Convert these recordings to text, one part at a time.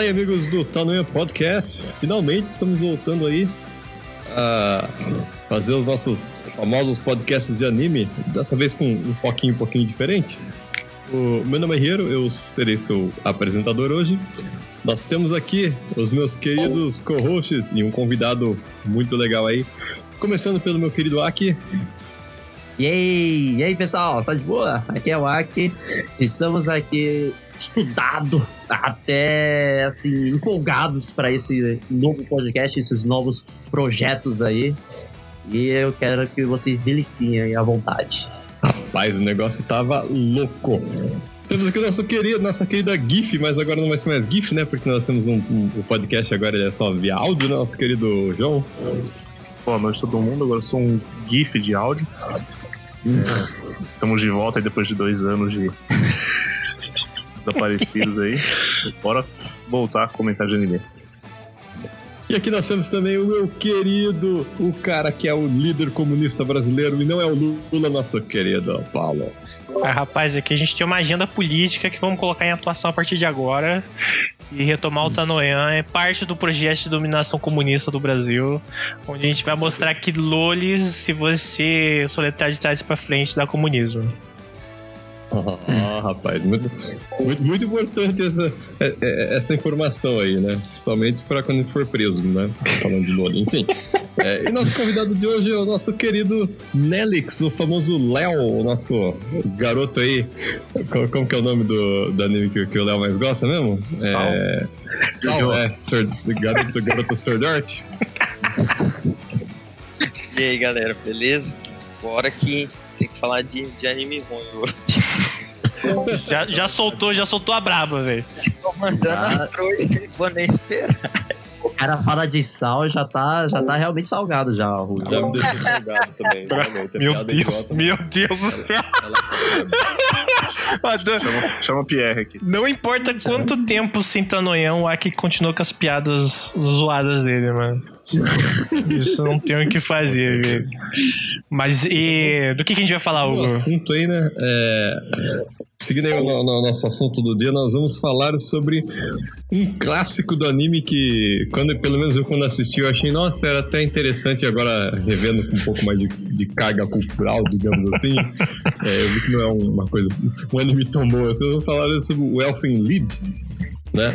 Fala aí, amigos do Tanoia Podcast. Finalmente estamos voltando aí a fazer os nossos famosos podcasts de anime, dessa vez com um foquinho um pouquinho diferente. O meu nome é Hiro, eu serei seu apresentador hoje. Nós temos aqui os meus queridos co-hosts e um convidado muito legal aí. Começando pelo meu querido Aki. E aí, e aí pessoal, só de boa? Aqui é o Aki. Estamos aqui estudado, até assim, empolgados para esse novo podcast, esses novos projetos aí. E eu quero que vocês deliciem à vontade. Rapaz, o negócio tava louco. Temos aqui nosso querido, nossa querida GIF, mas agora não vai ser mais GIF, né? Porque nós temos um, um, um podcast agora é só via áudio, né? Nosso querido João. Boa noite todo mundo, agora eu sou um GIF de áudio. É, estamos de volta aí depois de dois anos de desaparecidos aí. Bora voltar a comentar de anime. E aqui nós temos também o meu querido, o cara que é o líder comunista brasileiro e não é o Lula, nosso querido Paulo. Ah, rapaz, aqui a gente tem uma agenda política que vamos colocar em atuação a partir de agora. E retomar o Tanoyan é parte do projeto de dominação comunista do Brasil, onde a gente vai mostrar que Lolis, se você soletrar de trás para frente, dá comunismo. Ah, rapaz, muito, muito, muito importante essa, é, é, essa informação aí, né? Somente para quando a gente for preso, né? Falando de Loli. Enfim. É, e nosso convidado de hoje é o nosso querido Nelix, o famoso Léo, o nosso garoto aí. Como que é o nome do, do anime que, que o Léo mais gosta mesmo? Sal. É. Sal, é. Garoto, garoto Sword. E aí, galera, beleza? Bora que tem que falar de, de anime ruim hoje. Já, já soltou, já soltou a braba, velho. Tô mandando Ah. a trouxa, vou nem esperar. O cara fala de sal já tá, já tá realmente salgado já, Rui. Já me deixou salgado também. realmente, é Meu Deus, idiota, meu Deus do céu. Chama, chama o Pierre aqui. Não importa quanto tempo sem Tanoyan, o Aki continua com as piadas zoadas dele, mano. Isso não tem o que fazer, velho. Mas e do que, que a gente vai falar, O Hugo? assunto aí, né? É, seguindo aí o no- no- nosso assunto do dia, nós vamos falar sobre um clássico do anime que, quando, pelo menos eu quando assisti, eu achei, nossa, era até interessante agora revendo com um pouco mais de, de carga cultural, digamos assim. É, eu vi que não é uma coisa, um anime tão bom. Vocês vamos falar sobre o Elfen Lied, né?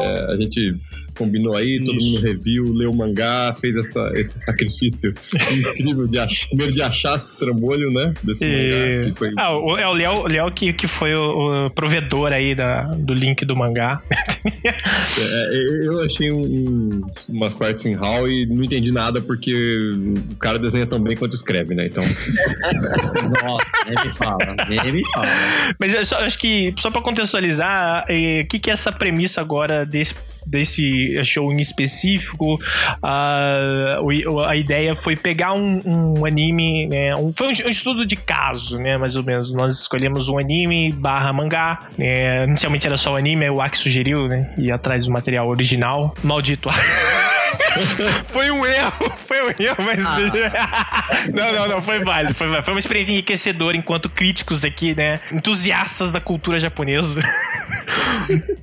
É, a gente combinou aí, todo mundo reviu, leu o mangá, fez essa, esse sacrifício incrível de achar, primeiro de achar esse trambolho, né? Desse E- mangá. Que foi Ah, o- é o Léo, o Léo que, que foi o, o provedor aí da, do link do mangá. É, eu achei um- um- umas partes em HAL e não entendi nada porque o cara desenha tão bem quanto escreve, né? Então, Nossa, nem me fala, nem me fala. Mas eu só, acho que, só pra contextualizar, eh, o que, que é essa premissa agora desse, desse show em específico? A, a ideia foi pegar um, um anime, né? Um, foi um, estudo de caso, né? Mais ou menos. Nós escolhemos um anime barra mangá. né, inicialmente era só o anime, o Aki sugeriu, né? Ir atrás do material original. Maldito. foi um erro, foi um erro, mas. não, não, não, foi válido, foi válido. Foi uma experiência enriquecedora enquanto críticos aqui, né? Entusiastas da cultura japonesa.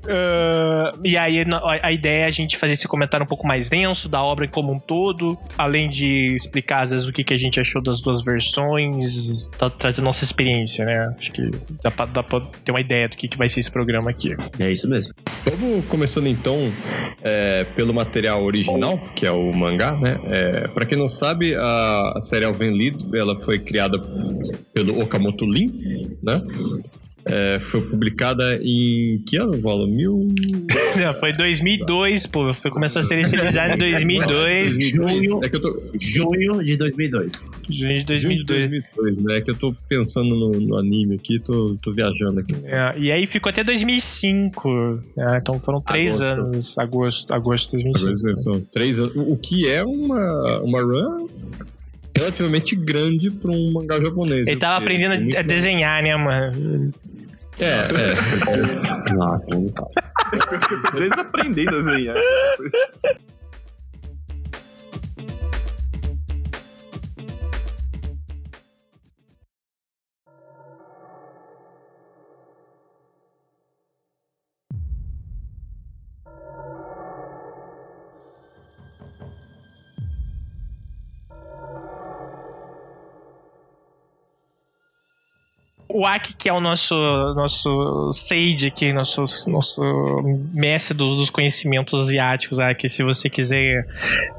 Ah, e aí a, ideia é a gente fazer esse comentário um pouco mais denso da obra como um todo, além de explicar às vezes o que, que a gente achou das duas versões, tá, trazer nossa experiência, né? Acho que dá pra, dá pra ter uma ideia do que, que vai ser esse programa aqui. É isso mesmo. vamos começando então é, pelo material original, que é o mangá, né? É, pra quem não sabe, a, a série Elven Lied, ela foi criada pelo Okamoto Lin, né? É, foi publicada em que ano, Paulo? Mil... Não, foi 2002, pô. Foi começar a ser inicializado em 2002, Junho, É que eu tô... junho de 2002. junho de 2002. 2002, né? É que eu tô pensando no, no anime aqui, tô, tô viajando aqui. É, e aí ficou até 2005. né? Então foram três Agosto. anos. Agosto, agosto de 2005. Agora são três anos. O que é uma, uma run relativamente grande para um mangá japonês. Ele tava aprendendo muito- a desenhar, né, mano? É, é. Nem me fala. Eles aprendem a desenhar. O Aki, que é o nosso, nosso sage aqui, nosso, nosso mestre dos, dos conhecimentos asiáticos, Aki, se você quiser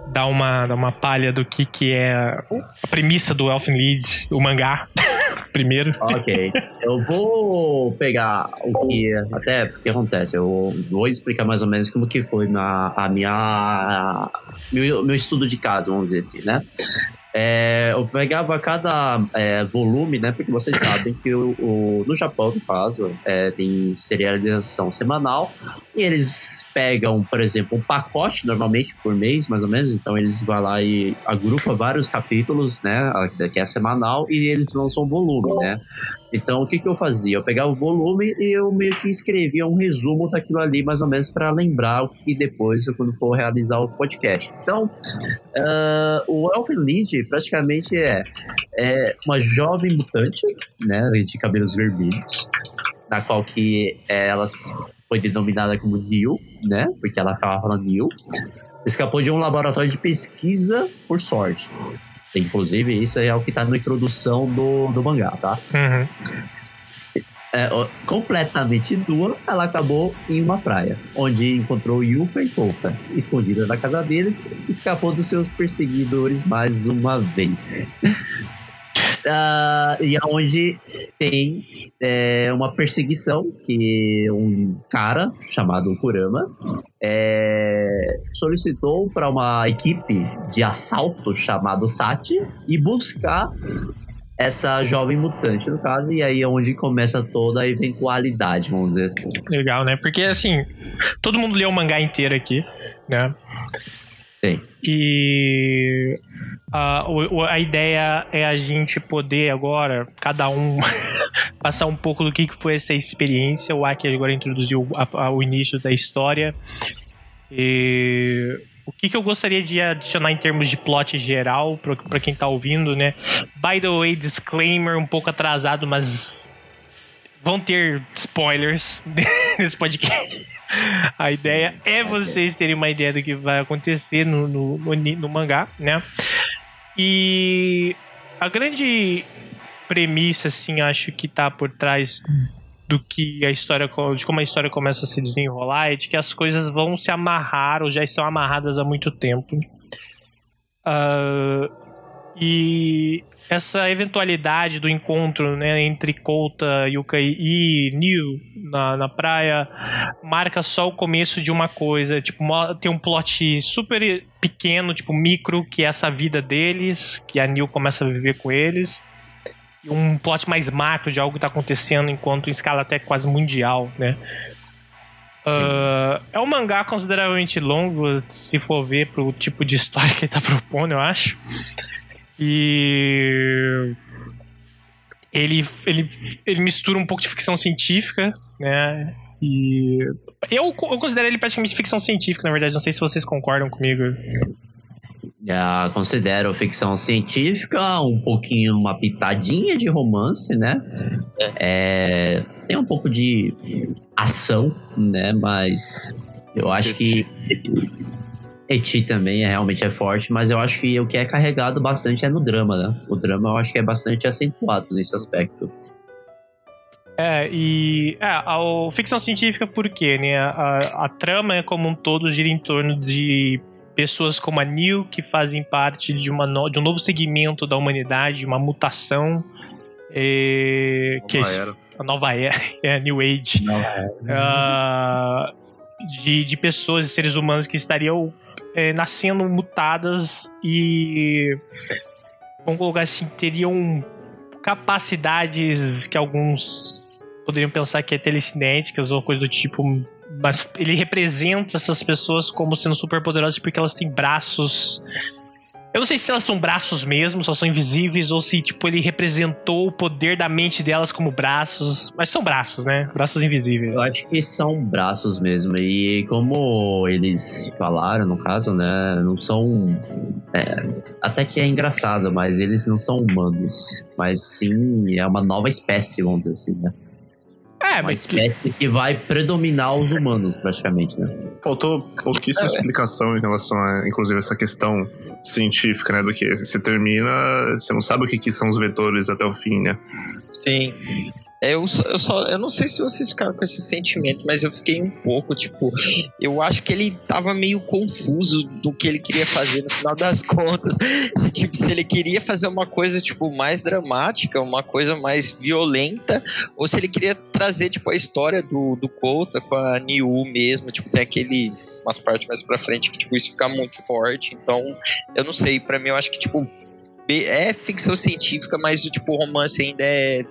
dar uma, dar uma palha do que, que é a premissa do Elfen Lied, o mangá, primeiro. Ok. Eu vou pegar o que. Até o que acontece. Eu vou explicar mais ou menos como que foi na, a minha. Meu, meu estudo de caso, vamos dizer assim, né? É, eu pegava cada é, volume, né? Porque vocês sabem que o, o no Japão, no caso, é, tem serialização semanal e eles pegam, por exemplo, um pacote normalmente por mês, mais ou menos. Então eles vão lá e agrupa vários capítulos, né? Que é semanal e eles lançam um volume, né? Então, o que, que eu fazia? Eu pegava o volume e eu meio que escrevia um resumo daquilo ali, mais ou menos, para lembrar o que depois, quando for realizar o podcast. Então, uh, o Elfen Lied praticamente é, é uma jovem mutante, né, de cabelos vermelhos, na qual que ela foi denominada como Neil, né, porque ela ficava falando Neil, escapou de um laboratório de pesquisa por sorte. Inclusive, isso é o que tá na introdução do, do mangá, tá? Uhum. É, completamente nua, ela acabou em uma praia, onde encontrou Yuka e Pouka, escondida na casa deles, escapou dos seus perseguidores mais uma vez. Uh, e aonde tem é, uma perseguição que um cara chamado Kurama é, solicitou para uma equipe de assalto chamado Sati e buscar essa jovem mutante, no caso, e aí é onde começa toda a eventualidade, vamos dizer assim. Legal, né? Porque assim, todo mundo leu o mangá inteiro aqui, né? Sim. E a, a ideia é a gente poder agora, cada um, passar um pouco do que foi essa experiência. O Aki agora introduziu a, a, o início da história. E o que, que eu gostaria de adicionar em termos de plot geral para quem tá ouvindo, né? By the way, disclaimer um pouco atrasado, mas vão ter spoilers nesse podcast. A ideia é vocês terem uma ideia do que vai acontecer no, no, no, no mangá, né? E a grande premissa, assim, acho que tá por trás do que a história, de como a história começa a se desenrolar é de que as coisas vão se amarrar ou já estão amarradas há muito tempo. Uh, e essa eventualidade do encontro né, entre Kouta, Yuka e Neil na, na praia marca só o começo de uma coisa. Tipo, tem um plot super pequeno, tipo micro, que é essa vida deles, que a Neil começa a viver com eles. E um plot mais macro de algo que está acontecendo enquanto em escala até quase mundial, né? Uh, é um mangá consideravelmente longo, se for ver pro tipo de história que ele tá propondo, eu acho. E ele, ele, ele mistura um pouco de ficção científica, né? E eu, eu considero ele praticamente ficção científica, na verdade. Não sei se vocês concordam comigo. Já considero ficção científica, um pouquinho, uma pitadinha de romance, né? É, tem um pouco de ação, né? Mas eu acho que Eti também é, realmente é forte, mas eu acho que o que é carregado bastante é no drama, né? O drama eu acho que é bastante acentuado nesse aspecto. É, e. É, a, a ficção científica, por quê, né? A, a trama como um todo gira em torno de pessoas como a Neil, que fazem parte de, uma no, de um novo segmento da humanidade, uma mutação. É, que é, a nova era, é a New Age. Nova era. Uh, de, de pessoas e seres humanos que estariam é, nascendo mutadas e. Vamos colocar assim, teriam capacidades que alguns poderiam pensar que é telecinéticas ou coisa do tipo, mas ele representa essas pessoas como sendo super poderosas porque elas têm braços eu não sei se elas são braços mesmo, só são invisíveis, ou se, tipo, ele representou o poder da mente delas como braços. Mas são braços, né? Braços invisíveis. Eu acho que são braços mesmo. E como eles falaram, no caso, né? Não são. É, até que é engraçado, mas eles não são humanos. Mas sim, é uma nova espécie, vamos dizer assim, né? É, uma mas espécie que vai predominar os humanos, praticamente, né? Faltou pouquíssima é. explicação em relação a, inclusive, essa questão científica, né? Do que se termina, você não sabe o que, que são os vetores até o fim, né? Sim. É, eu, só, eu só. Eu não sei se vocês ficaram com esse sentimento, mas eu fiquei um pouco, tipo. Eu acho que ele tava meio confuso do que ele queria fazer no final das contas. Se, tipo, se ele queria fazer uma coisa, tipo, mais dramática, uma coisa mais violenta, ou se ele queria trazer, tipo, a história do, do Kouta com a Niu mesmo. Tipo, tem aquele umas partes mais pra frente que, tipo, isso fica muito forte. Então, eu não sei, para mim eu acho que, tipo, é ficção científica, mas tipo, o romance ainda é,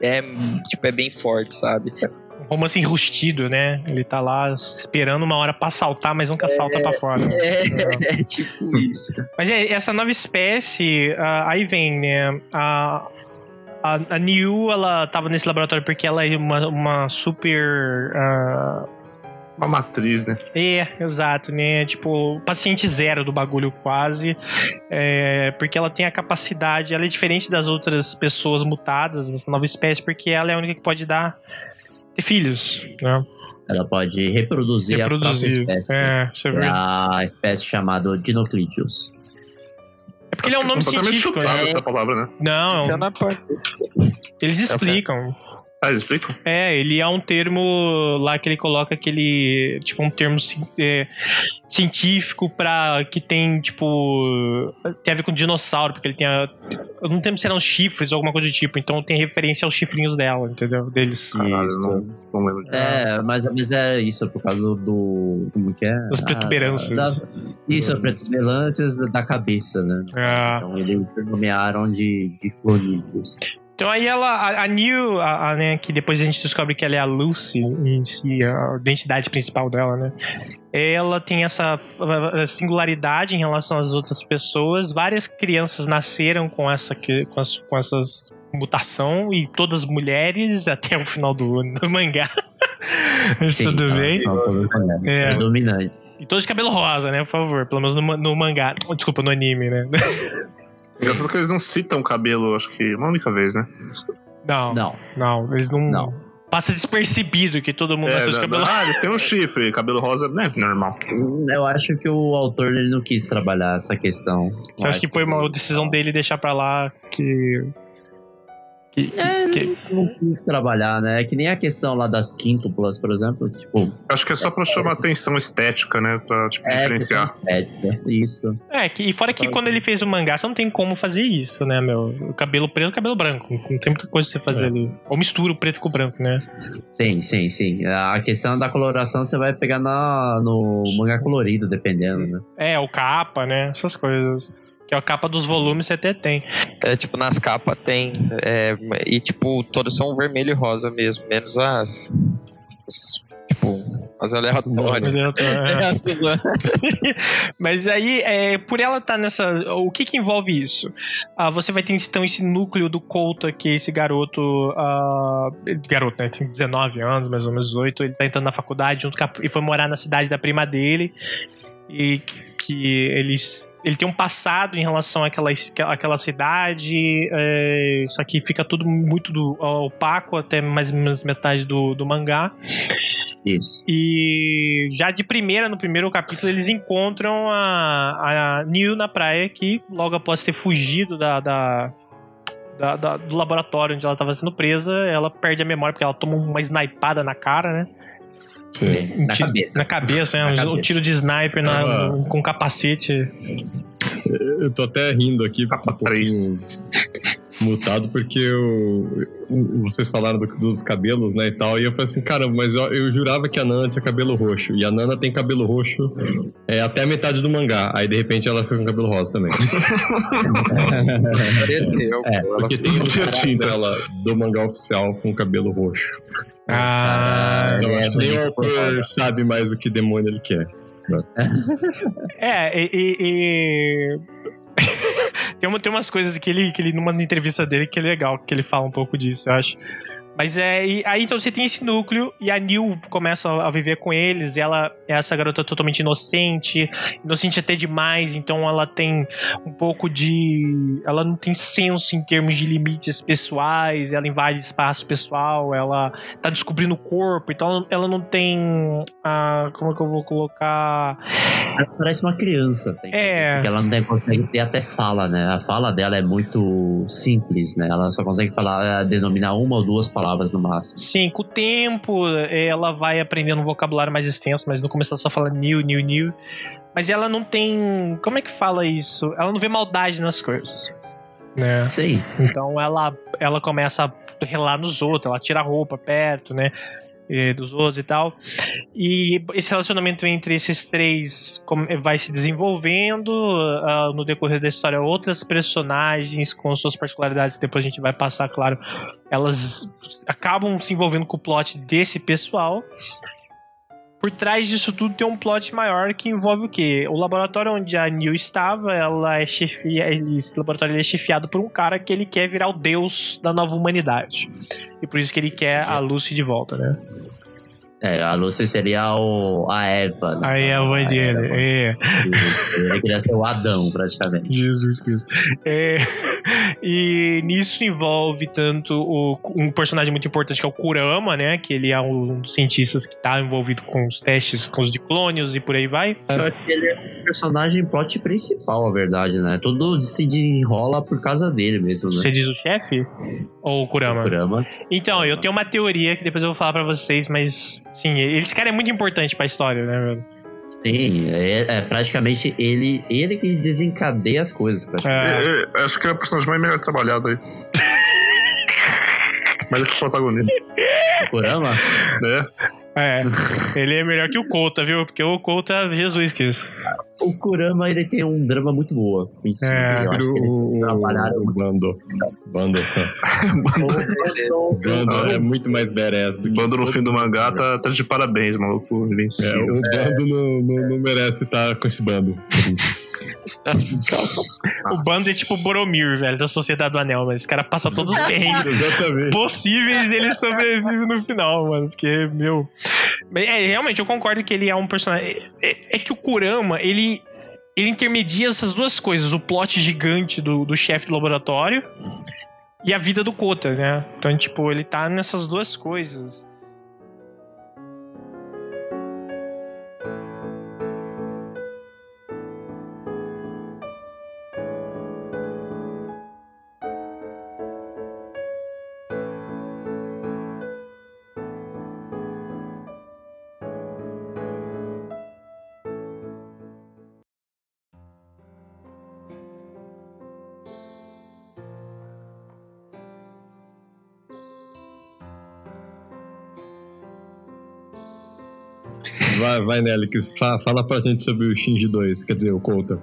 é, tipo, é bem forte, sabe? Um romance enrustido, né? Ele tá lá esperando uma hora pra saltar, mas nunca salta pra fora. É, é tipo isso. Mas é, essa nova espécie, ah, aí vem, né? A, a, a Niu, ela tava nesse laboratório porque ela é uma, uma super. ah, Uma matriz, né? É, exato, né? Tipo, paciente zero do bagulho quase. É, porque ela tem a capacidade, ela é diferente das outras pessoas mutadas dessa nova espécie, porque ela é a única que pode dar ter filhos, né? Ela pode reproduzir, Reproduzir. a própria espécie. É, É vê. a espécie chamada Dinoclidius. É porque ele é um nome científico, chutado né? essa palavra, né? Não, Isso é na parte. eles explicam. Ah, eles explicam? É, ele é um termo lá que ele coloca aquele. Tipo, um termo é, científico pra. que tem, tipo. tem a ver com dinossauro, porque ele tem a. Eu não lembro se eram chifres ou alguma coisa do tipo, então tem referência aos chifrinhos dela, entendeu? Deles. Caralho, Isso. não, não lembro disso. É, mas, mas é isso, é por causa do. Como que é? Das Ah, protuberâncias. das- isso, as protuberâncias da, da cabeça, né? Ah. Então eles nomearam de, de clonídeos. Então aí ela, a, a Neil, a, a, né, que depois a gente descobre que ela é a Lucy em si, a identidade principal dela, né? Ela tem essa singularidade em relação às outras pessoas. Várias crianças nasceram com essa com, as, com essas mutação e todas mulheres até o final do, do mangá. Sim, tudo tá, bem. mulheres. É. É dominante. E todos de cabelo rosa, né? Por favor, pelo menos no, no mangá. Desculpa, no anime, né? Engraçado que eles não citam o cabelo, acho que uma única vez, né? Não, não, Não, eles não. Não. Passa despercebido que todo mundo nasceu de da- cabelo ah, eles têm um chifre, cabelo rosa, né? Normal. eu acho que o autor ele não quis trabalhar essa questão. Você acha que foi uma decisão dele deixar pra lá que. Que, que- É, que- não quis trabalhar, né? É que nem a questão lá das quíntuplas, por exemplo. Tipo, Acho que é só pra chamar atenção estética, né? Pra tipo, é diferenciar. estética. Isso. É, que, e fora que quando ele fez o mangá, você não tem como fazer isso, né, meu? O cabelo preto e cabelo branco. Não tem muita coisa pra você fazer ali. Ou mistura o preto com o branco, né? Sim, sim, sim. A questão da coloração você vai pegar na, no mangá colorido, dependendo, né? É, o capa, né? Essas coisas. Que é a capa dos volumes você até tem. É, tipo, nas capas tem. é, e, tipo, todas são vermelho e rosa mesmo, menos as. as, tipo, as aleatórias. Mas, aí, é, por ela estar nessa. O que que envolve isso? Ah, você vai ter então esse núcleo do Couta, que esse garoto. ah, garoto, né? Tem 19 anos, mais ou menos 18. Ele tá entrando na faculdade junto com a, e foi morar na cidade da prima dele. E que eles, ele tem um passado em relação àquela, àquela cidade. é, só que fica tudo muito do, opaco até mais ou menos metade do, do mangá. Isso. E já de primeira, no primeiro capítulo, eles encontram a, a Neil na praia, que logo após ter fugido da, da- da- da- do laboratório onde ela estava sendo presa, ela perde a memória porque ela toma uma snipada na cara, né? Sim, Um na cabeça. Na cabeça, né? Na Um, cabeça. tiro de sniper na- com capacete. Eu tô até rindo aqui, Capa um pouquinho mutado, porque eu, vocês falaram do- dos cabelos, né, e tal, e eu falei assim, caramba, mas eu, eu jurava que a Nana tinha cabelo roxo, e a Nana tem cabelo roxo é, até a metade do mangá, aí de repente ela foi com cabelo rosa também. É, Porque tem um tinta. dela do mangá oficial com cabelo roxo. Ah, Então é nem o autor sabe mais o que demônio ele quer. É, e. e- e- tem, uma, tem umas coisas que ele, que ele, numa entrevista dele, que é legal, que ele fala um pouco disso, eu acho. Mas é. e aí então você tem esse núcleo e a Neil começa a viver com eles. E ela é essa garota totalmente inocente, inocente até demais. Então ela tem um pouco de. Ela não tem senso em termos de limites pessoais. Ela invade espaço pessoal. Ela tá descobrindo o corpo. Então ela não tem. ah, como é que eu vou colocar? Ela parece uma criança. É. Porque ela não tem- consegue ter até fala, né? A fala dela é muito simples, né? Ela só consegue falar, eh, denominar uma ou duas palavras palavras no máximo. Sim, com o tempo ela vai aprendendo um vocabulário mais extenso, mas no começo ela só fala new, new, new. Mas ela não tem. Como é que fala isso? Ela não vê maldade nas coisas. Né? Sim. Então ela, ela começa a relar nos outros, ela tira a roupa perto, né? Eh, Dos outros e tal. E esse relacionamento entre esses três com- vai se desenvolvendo ah, no decorrer da história. Outras personagens com suas particularidades, depois a gente vai passar, claro, elas acabam se envolvendo com o plot desse pessoal. Por trás disso tudo tem um plot maior que envolve o quê? O laboratório onde a Neil estava, ela é chefia, ele- esse laboratório é chefiado por um cara que ele quer virar o deus da nova humanidade. E por isso que ele quer a Lucy de volta, né? É, a Lucy seria o, a Eva. né? Aí é a voz dele. É. Ele queria ser o Adão, praticamente. Jesus Cristo. É, e nisso envolve tanto o- um personagem muito importante que é o Kurama, né? Que ele é um dos cientistas que tá envolvido com os testes com os diclônios e por aí vai. Eu acho que ele é um personagem plot principal, a verdade, né? Tudo se desenrola por causa dele mesmo, né? Você diz o chefe? Ou o Kurama? Kurama. Então, eu tenho uma teoria que depois eu vou falar pra vocês, mas sim, esse cara é muito importante pra história, né, velho? Sim, é, é praticamente ele, ele que desencadeia as coisas. É, É, é, acho que é o personagem mais melhor trabalhado aí. Mas é que o protagonista, O Kurama? né? É, ele é melhor que o Kouta, viu? Porque o Kouta, Jesus Cristo. O Kurama, ele tem um drama muito boa. em si. É, eu acho que o, ele o, trabalharam o Bando. Bando. Bando é muito mais badass do O que bando no fim do mangá tá, tá de parabéns, maluco. É, o bando não, não, não merece estar com esse bando. O bando é tipo o Boromir, velho, da Sociedade do Anel, mas esse cara passa todos os perrengues Exatamente. possíveis e ele sobrevive no final, mano. Porque, meu. É, realmente, eu concordo que ele é um personagem. É, é- é que o Kurama, ele. Ele intermedia essas duas coisas: o plot gigante do, do chefe do laboratório e a vida do Kota, né? Então, tipo, ele tá nessas duas coisas. Vai, vai Nelix, fa- fala pra gente sobre o Shinji 2, quer dizer, o Kouta.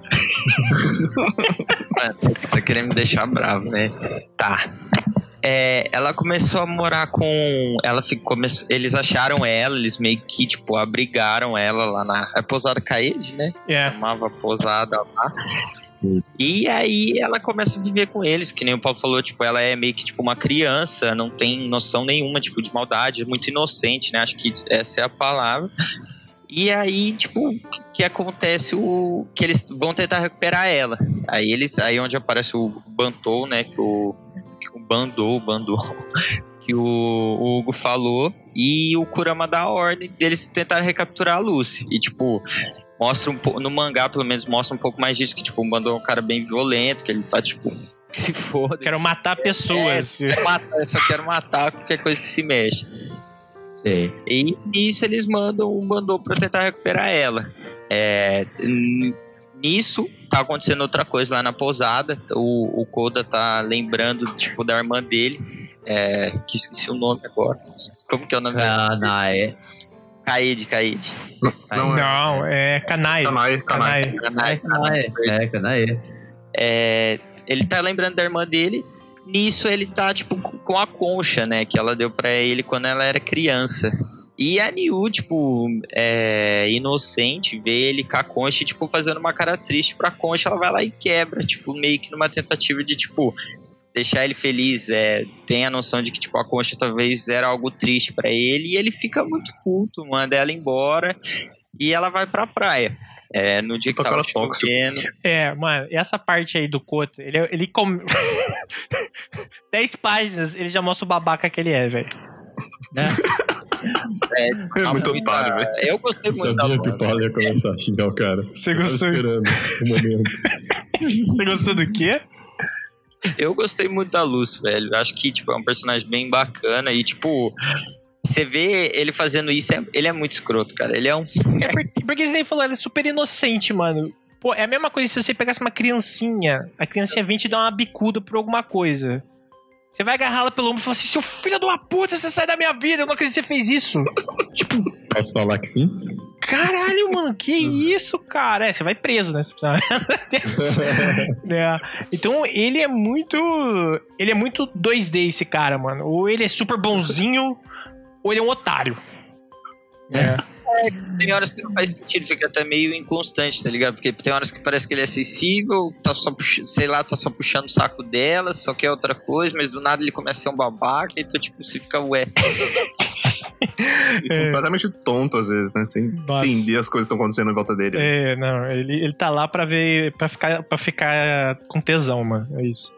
Mano, você tá querendo me deixar bravo, né? Tá. É, ela começou a morar com. Ela ficou. come- Eles acharam ela, eles meio que, tipo, abrigaram ela lá na. É Pousada Caede, né? É. Chamava Pousada lá. E aí ela começa a viver com eles, que nem o Paulo falou, tipo, ela é meio que tipo uma criança, não tem noção nenhuma, tipo, de maldade, é muito inocente, né? Acho que essa é a palavra. E aí, tipo, que acontece o que eles vão tentar recuperar ela. Aí eles, aí onde aparece o Bantou, né, que o que o Bandou, o Bandou, que o, o Hugo falou, e o Kurama dá a ordem deles tentarem recapturar a Lucy. E tipo, mostra um pouco no mangá, pelo menos mostra um pouco mais disso que tipo, o Bandou é um cara bem violento, que ele tá tipo se foda. Quero matar pessoas. É, eu só quero matar qualquer coisa que se mexe. Sei. E nisso eles mandam um bandou pra tentar recuperar ela. É, nisso tá acontecendo outra coisa lá na pousada. O, o Koda tá lembrando tipo da irmã dele, é, que esqueci o nome agora. Como que é o nome dela? Kanae. Kaede, Kaede. Não, é. Não, é Kanai. Kanai, Kanai. Kanai. Kanai, Kanae. É, Kanae. É, ele tá lembrando da irmã dele. Nisso ele tá, tipo, com a concha, né? Que ela deu pra ele quando ela era criança. E a Niu, tipo, é, inocente, vê ele com a concha, tipo, fazendo uma cara triste pra concha, ela vai lá e quebra, tipo, meio que numa tentativa de, tipo, deixar ele feliz. É, tem a noção de que, tipo, a concha talvez era algo triste pra ele, e ele fica muito puto, manda ela embora, e ela vai pra praia. É, no dia que tava chovendo. É, mano, essa parte aí do Kota, ele, ele com... 10 páginas, ele já mostra o babaca que ele é, velho. É, É tá muito muita- otário, velho. Eu gostei Eu muito da sabia que o. Paulo ia começar a xingar o cara. Você gostou? esperando o momento. Você gostou do quê? Eu gostei muito da Luz, velho. Acho que, tipo, é um personagem bem bacana e, tipo, você vê ele fazendo isso, é- ele é muito escroto, cara. Ele é um. É porque, porque você nem falou, ela é super inocente, mano. Pô, é a mesma coisa se você pegasse uma criancinha, a criancinha vem te dar uma bicuda por alguma coisa. Você vai agarrar ela pelo ombro e falar assim: seu filho de uma puta, você sai da minha vida, eu não acredito que você fez isso. tipo, Posso falar que sim? caralho, mano, que isso, cara? É, você vai preso, né? É. Então ele é muito. Ele é muito 2D esse cara, mano. Ou ele é super bonzinho, ou ele é um otário. Tem horas que não faz sentido, fica até meio inconstante, tá ligado? Porque tem horas que parece que ele é sensível, tá só, pux- sei lá, tá só puxando o saco dela, só quer outra coisa, mas do nada ele começa a ser um babaca, então, tipo, você fica, ué. É. completamente tonto, às vezes, né? Sem Nossa. entender as coisas que estão acontecendo em volta dele. É, não, ele, ele tá lá pra ver. Pra ficar, pra ficar com tesão, mano. É isso.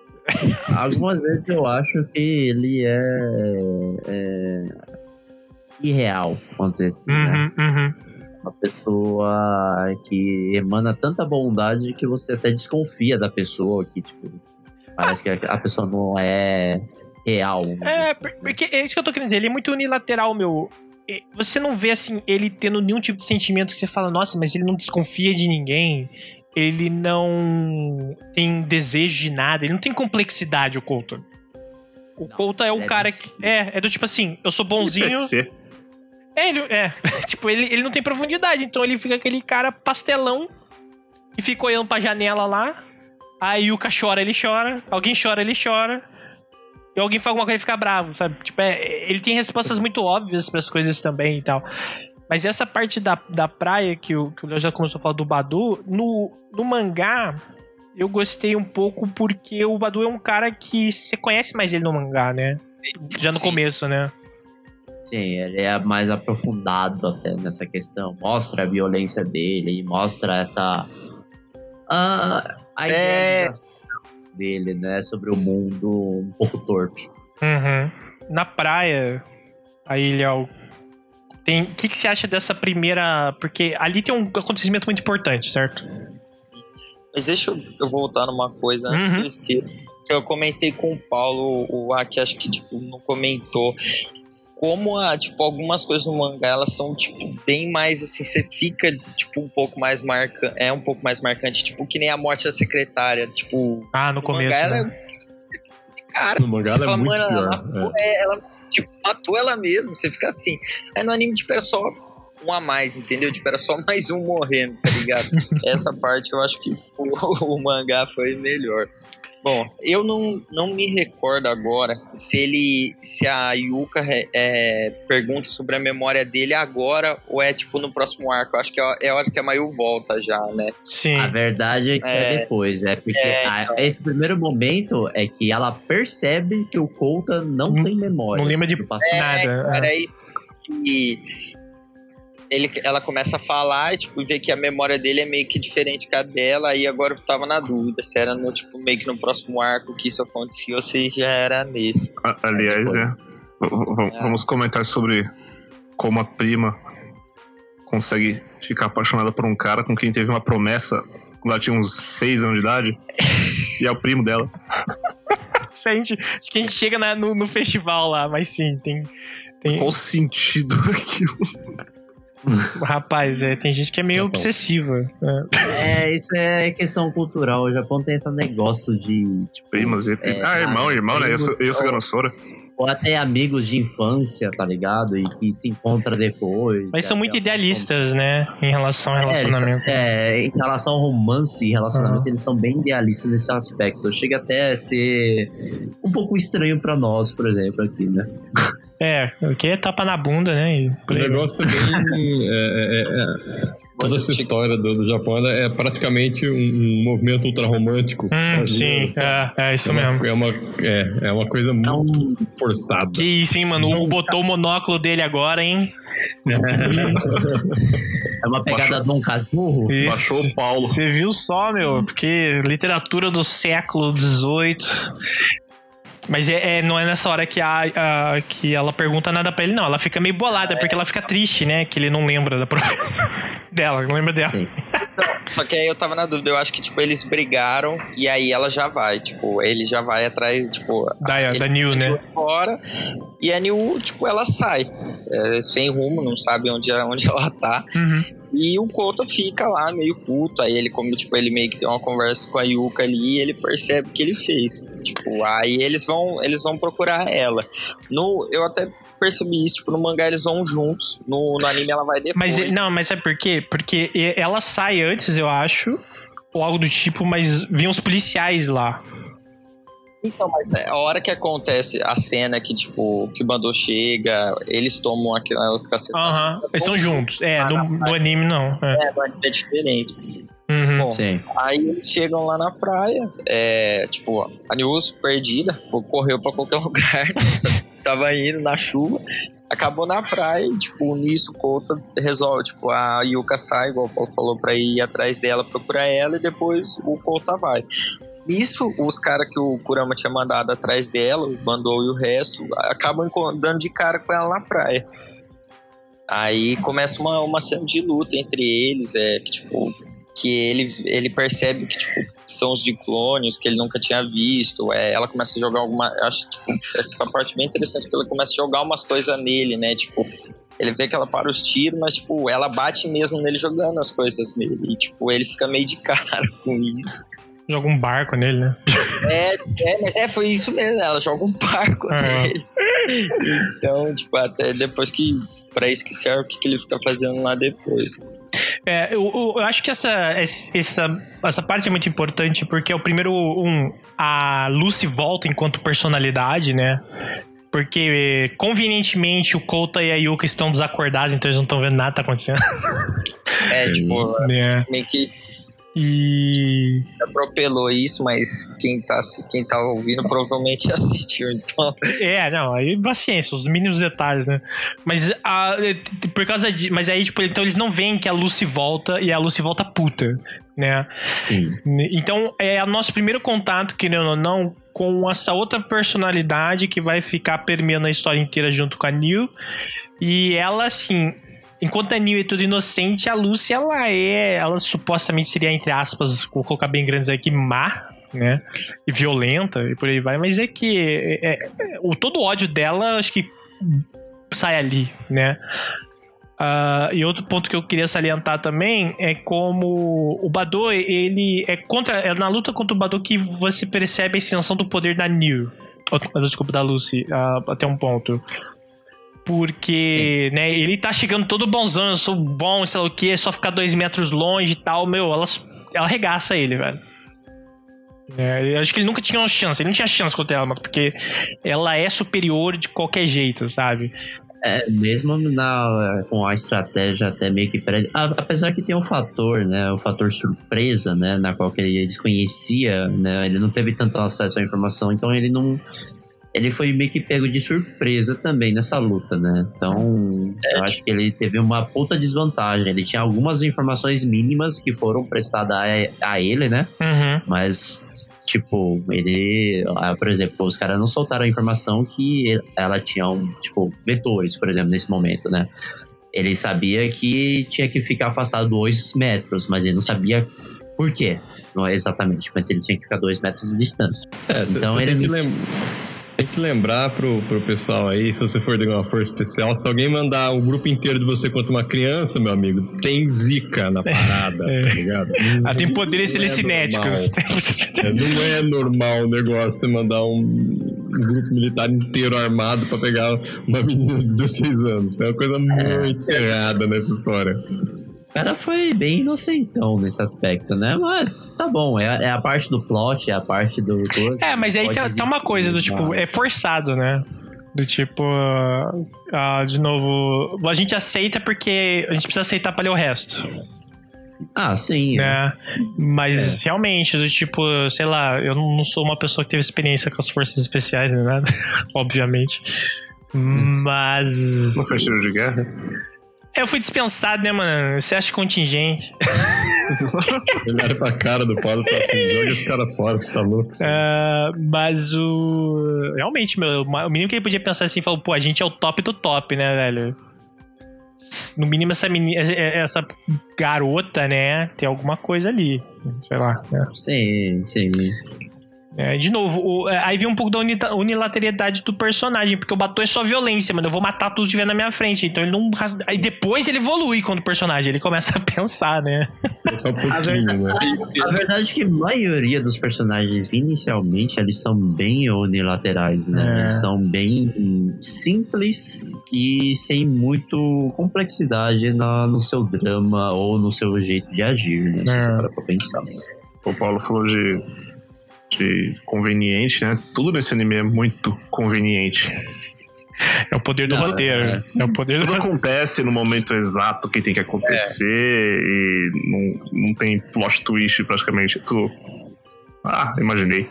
Algumas vezes eu acho que ele é, é irreal, vamos dizer assim, né? Uhum, uhum. Uma pessoa que emana tanta bondade que você até desconfia da pessoa, que tipo, parece que a pessoa não é real. dizer É, assim, por- né? porque é isso que eu tô querendo dizer. Ele é muito unilateral, meu. Você não vê, assim, ele tendo nenhum tipo de sentimento que você fala, nossa, mas ele não desconfia de ninguém. Ele não tem desejo de nada. Ele não tem complexidade, o Colton. O Não, Colton é o é cara que. É, é do tipo assim, eu sou bonzinho. PC. É, ele, é. tipo, ele, ele não tem profundidade, então ele fica aquele cara pastelão que fica olhando pra janela lá. Aí o cara chora, ele chora. Alguém chora, ele chora. E alguém fala alguma coisa, ele fica bravo, sabe? Tipo, é, ele tem respostas muito óbvias pras coisas também e tal. Mas essa parte da, da praia que o, que o Léo já começou a falar do Badu, no, no mangá, eu gostei um pouco porque o Badu é um cara que você conhece mais ele no mangá, né? Já no Sim. começo, né? Sim, ele é mais aprofundado até nessa questão. Mostra a violência dele, mostra essa. A, a É. idealização dele, né? Sobre o mundo um pouco torpe. Uhum. Na praia, aí, Léo, tem. O que, que você acha dessa primeira. Porque ali tem um acontecimento muito importante, certo? Mas deixa eu, voltar numa coisa antes Uhum. que eu esqueça. Que eu comentei com o Paulo, o Aki acho que tipo, não comentou. Como a, tipo, algumas coisas no mangá, elas são, tipo, bem mais assim, você fica, tipo, um pouco mais marcante. É um pouco mais marcante, tipo, que nem a morte da secretária. Tipo, Ah, no no começo. mangá ela né? é. Cara, No mangá você ela é fala, muito mano, ela pior. matou, é, ela tipo, matou ela mesmo, você fica assim. Aí no anime, tipo, era só um a mais, entendeu? Tipo, era só mais um morrendo, tá ligado? Essa parte eu acho que o, o mangá foi melhor. Bom, eu não, não me recordo agora se ele. se a Yuka é, é, pergunta sobre a memória dele agora ou é tipo no próximo arco. Eu acho que é, é hora que a Mayu volta já, né? Sim. A verdade é que é, É. depois, é porque É, a- então. esse primeiro momento é que ela percebe que o Colta não Não- tem memória. não lembra de do passado. Nada. É. ele, ela começa a falar e tipo, vê que a memória dele é meio que diferente que a dela, aí agora eu tava na dúvida se era no, tipo, meio que no próximo arco que isso acontecia ou se já era nesse. A- Aliás, é. v- v- É. Vamos comentar sobre como a prima consegue ficar apaixonada por um cara com quem teve uma promessa quando ela tinha uns 6 anos de idade. E é o primo dela. Isso a gente, acho que a gente chega na- no, no festival lá, mas sim, tem. tem Qual o sentido daquilo? Rapaz, é, tem gente que é meio Japão. obsessiva. é. É, isso é questão cultural. O Japão tem esse negócio de, tipo, Primas e É, Ah, irmão, cara, irmão, né? Eu sou, eu sou Ganossora. ou até amigos de infância, tá ligado? E que se encontra depois. Mas são É, muito é- idealistas, né? Em relação ao É, relacionamento. É, em relação ao romance e relacionamento, Aham. eles são bem idealistas nesse aspecto. Chega até a ser um pouco estranho pra nós, por exemplo, aqui, né? É, o que é tapa na bunda, né? O negócio é bem. é- é- é- toda essa história do, do Japão é praticamente um, um movimento ultrarromântico. Hum, sim, é, é isso é uma, mesmo. É uma, é, é uma coisa É muito um, forçada. Que isso, hein, mano? O Hugo botou o monóculo dele agora, hein? é uma pegada de um cachorro. Isso. Baixou o Paulo. Você viu só, meu? Porque literatura do século XVIII. Mas é, é- não é nessa hora que, a, a- que ela pergunta nada pra ele, não. Ela fica meio bolada, porque ela fica triste, né? Que ele não lembra da promessa dela, não lembra dela. Sim. Só que aí eu tava na dúvida, eu acho que, tipo, eles brigaram e aí ela já vai, tipo, ele já vai atrás, tipo... Da, ele da New, né? Fora, e a New, tipo, ela sai, é, sem rumo, não sabe onde, onde ela tá. Uhum. E o Kota fica lá meio puto. Aí ele, como, tipo, ele meio que tem uma conversa com a Yuka ali e ele percebe o que ele fez. Tipo, aí eles vão, eles vão procurar ela. No, eu até percebi isso, tipo, no mangá eles vão juntos. No, no anime ela vai depois. Mas não, mas sabe por quê? Porque ela sai antes, eu acho. Ou algo do tipo, mas vinham os policiais lá. Então, mas né, a hora que acontece a cena que, tipo, que o Bandô chega, eles tomam aquelas cacetadas. Aham, uhum. eles são juntos. É, no, no, anime não. É, é no anime é diferente. Uhum. Bom, Sim. aí eles chegam lá na praia, é, tipo, a News perdida, foi, correu pra qualquer lugar, tava indo na chuva, acabou na praia, e, tipo, nisso o Kota resolve, tipo, a Yuka sai, igual o Paulo falou, pra ir atrás dela, procurar ela, e depois o Kota vai. Nisso, os caras que o Kurama tinha mandado atrás dela, o Bandou e o resto, acabam dando de cara com ela na praia. Aí começa uma, uma cena de luta entre eles, é que tipo, que ele, ele percebe que tipo, são os diclônios que ele nunca tinha visto. É, ela começa a jogar alguma. Acho tipo, essa parte bem interessante, que ela começa a jogar umas coisas nele, né? Tipo, ele vê que ela para os tiros, mas, tipo, ela bate mesmo nele jogando as coisas nele. E, tipo, ele fica meio de cara com isso. Joga um barco nele, né? É, é, mas é, foi isso mesmo, ela joga um barco É. nele. Então, tipo, até depois que. Pra isso que serve o que, que ele fica fazendo lá depois. É, eu, eu- acho que essa, essa, essa parte é muito importante porque é o primeiro um a Lucy volta enquanto personalidade, né? Porque convenientemente o Kota e a Yuka estão desacordados, então eles não estão vendo nada que tá acontecendo. É, tipo, né? meio que E atropelou isso, mas quem tá, quem tá ouvindo provavelmente assistiu, então. É, não, aí paciência, os mínimos detalhes, né? Mas a, por causa de. Mas aí, tipo, então eles não veem que a Lucy volta e a Lucy volta puta, né? Sim. Então é o nosso primeiro contato, querendo ou não, com essa outra personalidade que vai ficar permeando a história inteira junto com a Neil. E ela, assim. Enquanto a Neil é tudo inocente, a Lucy, ela é. Ela supostamente seria, entre aspas, vou colocar bem grandes aqui, má, né? E violenta e por aí vai. Mas é que. é- é- o, todo o ódio dela, acho que sai ali, né? Ah, e outro ponto que eu queria salientar também é como o Bado, ele é contra. É na luta contra o Bado que você percebe a extensão do poder da. Oh, Desculpa, da Lucy, ah, até um ponto. Porque, né, ele tá chegando todo bonzão, eu sou bom, sei lá o que, é só ficar dois metros longe e tal, meu, ela, ela arregaça ele, velho. É, acho que ele nunca tinha uma chance, ele não tinha chance contra ela, porque ela é superior de qualquer jeito, sabe? É, mesmo na, com a estratégia até meio que pré... Apesar que tem um fator, né? O fator surpresa, né? Na qual ele desconhecia, né? Ele não teve tanto acesso à informação, então ele não... Ele foi meio que pego de surpresa também nessa luta, né? Então, eu acho que ele teve uma puta desvantagem. Ele tinha algumas informações mínimas que foram prestadas a, a ele, né? Uhum. Mas, tipo, ele. ah, Por exemplo, os caras não soltaram a informação que ela tinha, um, tipo, vetores, por exemplo, nesse momento, né? Ele sabia que tinha que ficar afastado dois metros, mas ele não sabia por quê. Não é exatamente, mas ele tinha que ficar dois metros de distância. É, cê- Então cê ele- tem, que lem- tem que lembrar pro, pro pessoal aí, se você for de uma força especial, se alguém mandar um grupo inteiro de você contra uma criança, meu amigo, tem zica na parada, É. tá ligado? Ah, tem poderes Não é telecinéticos. É, não é normal o negócio você mandar um, um grupo militar inteiro armado pra pegar uma menina de 16 anos. Tem uma coisa muito errada nessa história. O cara foi bem inocentão nesse aspecto, né? Mas tá bom, é, é a parte do plot, é a parte do. do- É, mas aí tá, tá uma coisa do tipo, mas- é forçado, né? Do tipo, ah, de novo, a gente aceita porque a gente precisa aceitar pra ler o resto, Ah, sim. né? Mas É. realmente, do tipo, sei lá, eu não sou uma pessoa que teve experiência com as forças especiais nem nada, obviamente. Mas. Não fez tiro de guerra? Eu fui dispensado, né, mano? Você acha contingente? Olharam pra cara do Paulo e falaram assim: joga esse cara fora, você tá louco? Ah, mas o. Realmente, meu, o mínimo que ele podia pensar assim, falou, pô, a gente é o top do top, né, velho? no mínimo essa menina, essa garota, né, tem alguma coisa ali. Sei lá. Né? Sim, sim. É, de novo, o, é, aí vem um pouco da unita- unilateralidade do personagem, porque o Batou é só violência, mano. Eu vou matar tudo que tiver na minha frente. Então ele não. Aí depois ele evolui quando o personagem, ele começa a pensar, né? É só um pouquinho, né? A verdade é que a maioria dos personagens, inicialmente, eles são bem unilaterais, né? É. Eles são bem simples e sem muito complexidade na- no seu drama ou no seu jeito de agir, né? Se É. você parar pra pensar. O Paulo falou de, de conveniente, né? Tudo nesse anime é muito conveniente. É o poder do Não, roteiro. é. É. o poder do Tudo roteiro. acontece no momento exato que tem que acontecer e não, não tem plot twist praticamente. Tudo. Ah, imaginei.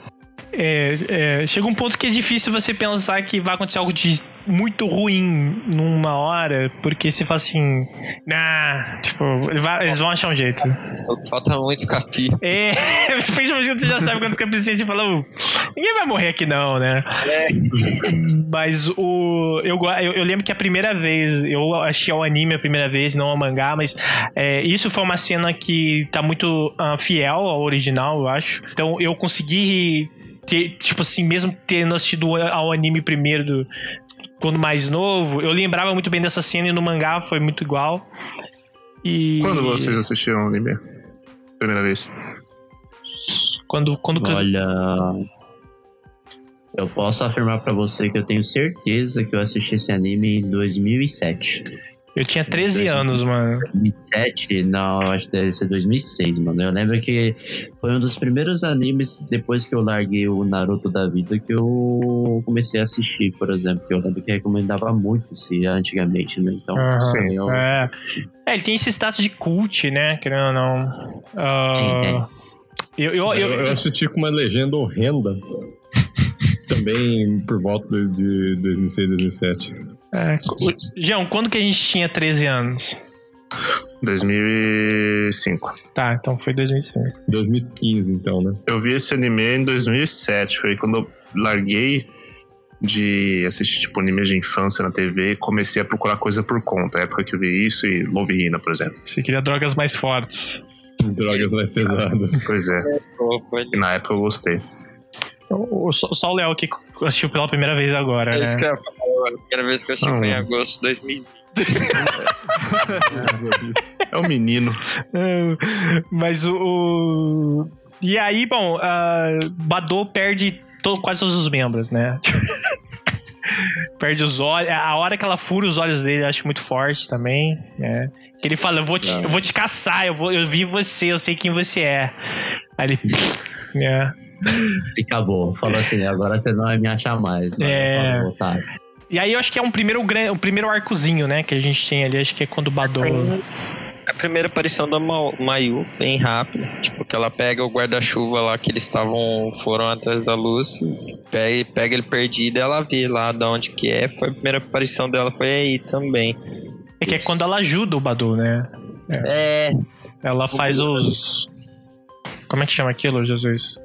É, é, chega um ponto que é difícil você pensar que vai acontecer algo de muito ruim numa hora, porque você fala assim, nah, tipo, eles vão achar um jeito. Só Falta muito capi. É, principalmente quando você já sabe quando os capitães você fala, "Uh, ninguém vai morrer aqui não, né? Mas o. Eu, eu, eu lembro que a primeira vez, eu achei o anime a primeira vez, não o mangá, mas é, isso foi uma cena que tá muito ah, fiel ao original, eu acho. Então eu consegui ter, tipo assim, mesmo tendo assistido ao anime primeiro do. Quando mais novo, eu lembrava muito bem dessa cena e no mangá foi muito igual. E. Quando vocês assistiram o anime? Primeira vez. Quando, quando Olha. Eu posso afirmar pra você que eu tenho certeza que eu assisti esse anime em 2007. Eu tinha 13 anos, mano. 2007? Não, acho que deve ser 2006, mano. Eu lembro que foi um dos primeiros animes depois que eu larguei o Naruto da vida que eu comecei a assistir, por exemplo. Que eu lembro que recomendava muito esse antigamente, né? Então, Aham. sim, eu, É. É, ele tem esse status de cult, né? Querendo ou não. Ah, Sim, eu, eu, Eu, eu, eu assisti com uma legenda horrenda. Também por volta de de 2006, 2007. É, Jean, quando que a gente tinha 13 anos? 2005. Tá, então foi 2005. 2015, então, né? Eu vi esse anime em 2007. Foi quando eu larguei de assistir tipo animes de infância na TV e comecei a procurar coisa por conta. A época que eu vi isso e Love Hina, por exemplo. Você queria drogas mais fortes. Drogas mais pesadas. Pois é. E na época eu gostei. Só, só o Léo que assistiu pela primeira vez agora, É isso que né? eu ia falar. A primeira vez que eu assisti foi em Ah. agosto de 2020. É o menino. É, Mas o. E aí, bom, a Badou perde to- quase todos os membros, né? perde os olhos. A hora que ela fura os olhos dele, eu acho muito forte também, né? Que ele fala, eu vou te, eu vou te caçar, eu, vou, eu vi você, eu sei quem você é. Aí ele. É. E acabou. Falou assim, agora você não vai me achar mais. É. otário. E aí eu acho que é um primeiro, um primeiro arcozinho, né? Que a gente tem ali, acho que é quando o Badou. A primeira aparição da Ma- Mayu, bem rápida. Tipo, que ela pega o guarda-chuva lá que eles estavam. foram atrás da luz. Pega, pega ele perdido e ela vê lá de onde que é. Foi a primeira aparição dela, foi aí também. É que é quando ela ajuda o Badou, né? É, Ela faz os. Como é que chama aquilo, Jesus?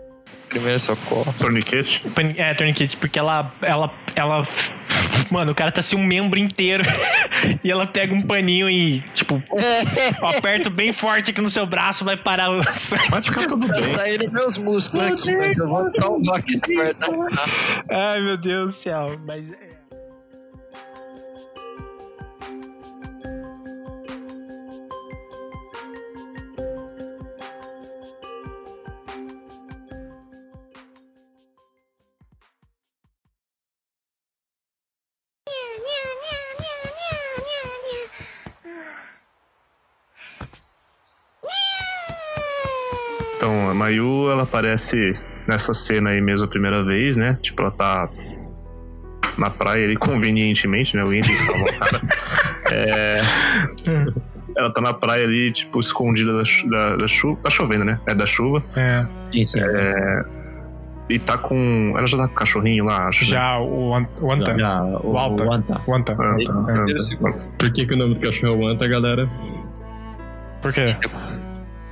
Primeiro socorro. Torniquete. É, Tourniquet, porque ela, ela, ela. Mano, o cara tá assim um membro inteiro. e ela pega um paninho e, tipo, eu aperto bem forte aqui no seu braço, vai parar o sangue. Vai ficar tudo Tá bem. saindo meus músculos aqui, mas eu vou calmar aqui perto da Ai, meu Deus do céu. Mas. Mayu, ela aparece nessa cena aí mesmo a primeira vez, né? Tipo, ela tá na praia ali, convenientemente, né? O tem que salvar o cara. É... Ela tá na praia ali, tipo, escondida da, chu- da, da chuva. Tá chovendo, né? É da chuva. É, Sim, sim. E tá com. Ela já tá com o cachorrinho lá, acho. né? já o, An- o Anta. Já, o, O Alta. o Anta. O Anta. Ah, tá, ah, tá. segundo. Por que, que o nome do cachorro é Anta, galera? Por quê?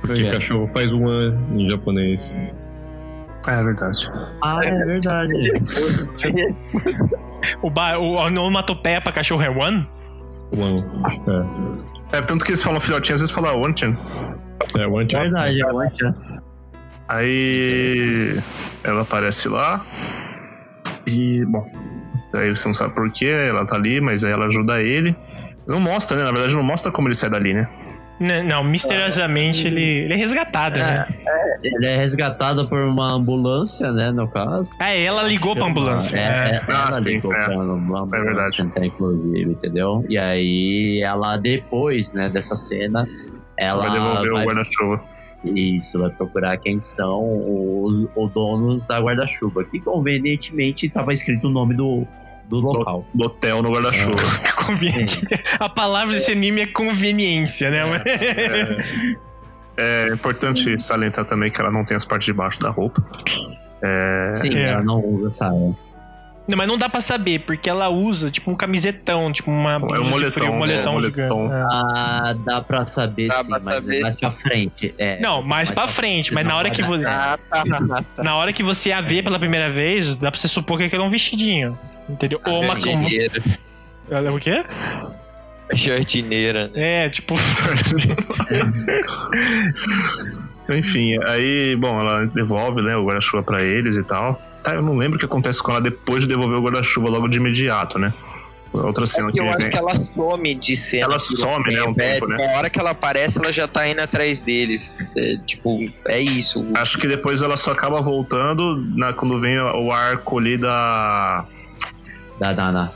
Porque quê? cachorro faz um an em japonês. É verdade. Ah, é verdade. O, ba, o onomatopeia pra cachorro é One? One. É, tanto que eles falam filhotinho, às vezes falam Wanchan. É, é One Shot. Verdade, é one shot. Aí ela aparece lá. E, bom. Aí você não sabe por quê, ela tá ali, mas aí ela ajuda ele. Não mostra, né? Na verdade, não mostra como ele sai dali, né? Não, misteriosamente ele, ele é resgatado, né? Ele é resgatado por uma ambulância, né, no caso. É, ela ligou pra ambulância. É, É. é, Ah, ela sim, ligou é. pra uma É verdade. ambulância, até, inclusive, entendeu? E aí, ela, depois, né, dessa cena, ela vai devolver vai- o guarda-chuva. Isso, vai procurar quem são os, os donos da guarda-chuva, que convenientemente estava escrito o nome do, do local. Do hotel no guarda-chuva. Conveniente. A palavra desse anime é conveniência, né? É importante salientar também que ela não tem as partes de baixo da roupa. É, Sim, É. ela não usa saia. Não, mas não dá pra saber, porque ela usa tipo um camisetão, tipo uma blusa de moletom, frio, um moletom, é, moletom. É. Ah, dá pra saber Dá sim, pra mas saber. é mais pra frente. É, Não, mais pra frente, mas na hora que você. Ah, tá. Na hora que você a vê pela primeira vez, dá pra você supor que aquilo é um vestidinho. Entendeu? Ou uma. Jardineira. é o quê? Jardineira. É, tipo. Enfim, aí, bom, ela devolve né, o guarda-chuva pra eles e tal. Tá, eu não lembro o que acontece com ela depois de devolver o guarda-chuva logo de imediato, né? Outra cena que É Eu acho vem. que ela some de cena. Ela por some, né, um É, tempo, né? Na hora que ela aparece, ela já tá indo atrás deles. É, tipo, é isso. Acho que depois ela só acaba voltando na- quando vem o arco ali da, Da Dana.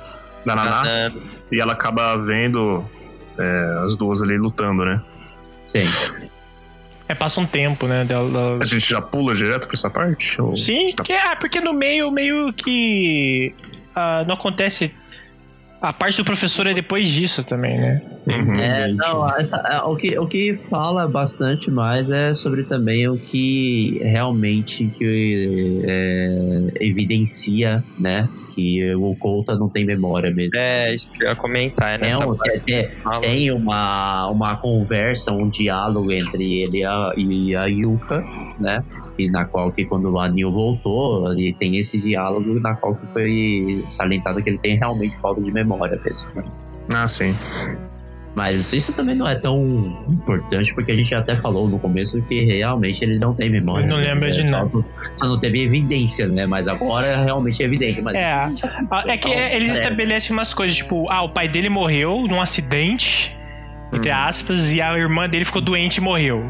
da Naná. E ela acaba vendo é, as duas ali lutando, né? Sim. É, passa um tempo, né? Dela, A gente já pula direto pra essa parte? Ou... Sim, que é, porque no meio, meio que. ah, não acontece. A parte do professor é depois disso também, né? Uhum. É, não, a- a- o, que, o que fala bastante mais é sobre também o que realmente que é, evidencia, né? Que o Couta não tem memória mesmo. É, isso que eu ia comentar. É É nessa um- parte. é- é- tem uma, uma conversa, um diálogo entre ele e a, e a Yuka, né? Que, na qual que quando o Anil voltou, ele tem esse diálogo na qual que foi salientado que ele tem realmente falta de memória mesmo. né? Ah, sim. Mas isso também não é tão importante, porque a gente até falou no começo que realmente ele não tem memória. Ele não né? lembra de Só- nada. Só não teve evidência, né? Mas agora realmente é evidente. Mas É, É que é, eles estabelecem umas coisas, tipo, ah, o pai dele morreu num acidente, entre aspas, e a irmã dele ficou doente e morreu.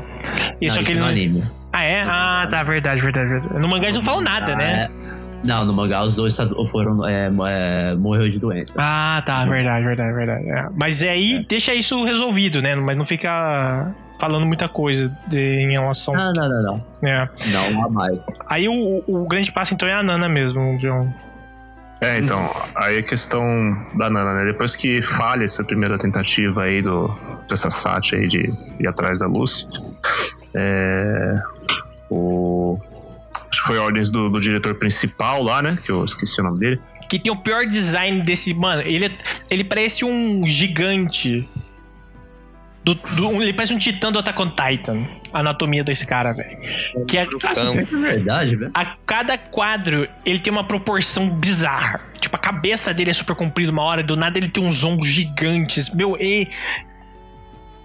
Isso não, aqui isso ele não. anime. Ah, é? Ah, tá, verdade, verdade, verdade. No mangá eles não falam nada, né? É, Não, no mangá os dois tá- foram. É, é, morreu de doença. Ah, tá, verdade, verdade, verdade. É. Mas aí deixa isso resolvido, né? Mas não fica falando muita coisa de- em relação. Não, não, não, não. É. Não, mais. Aí o, o grande passo então é a Nana mesmo, John. É, então, aí a questão da Nana, né? Depois que falha essa primeira tentativa aí do, dessa Sati aí de ir atrás da luz, é, o. Acho que foi ordens do, do diretor principal lá, né? Que eu esqueci o nome dele. Que tem o pior design desse. Mano, ele, é- ele parece um gigante. Do, do- ele parece um titã do Attack on Titan. A anatomia desse cara, velho. Que é. É verdade, velho. a cada quadro ele tem uma proporção bizarra. Tipo, a cabeça dele é super comprida uma hora, do nada ele tem uns ombros gigantes. Meu, e.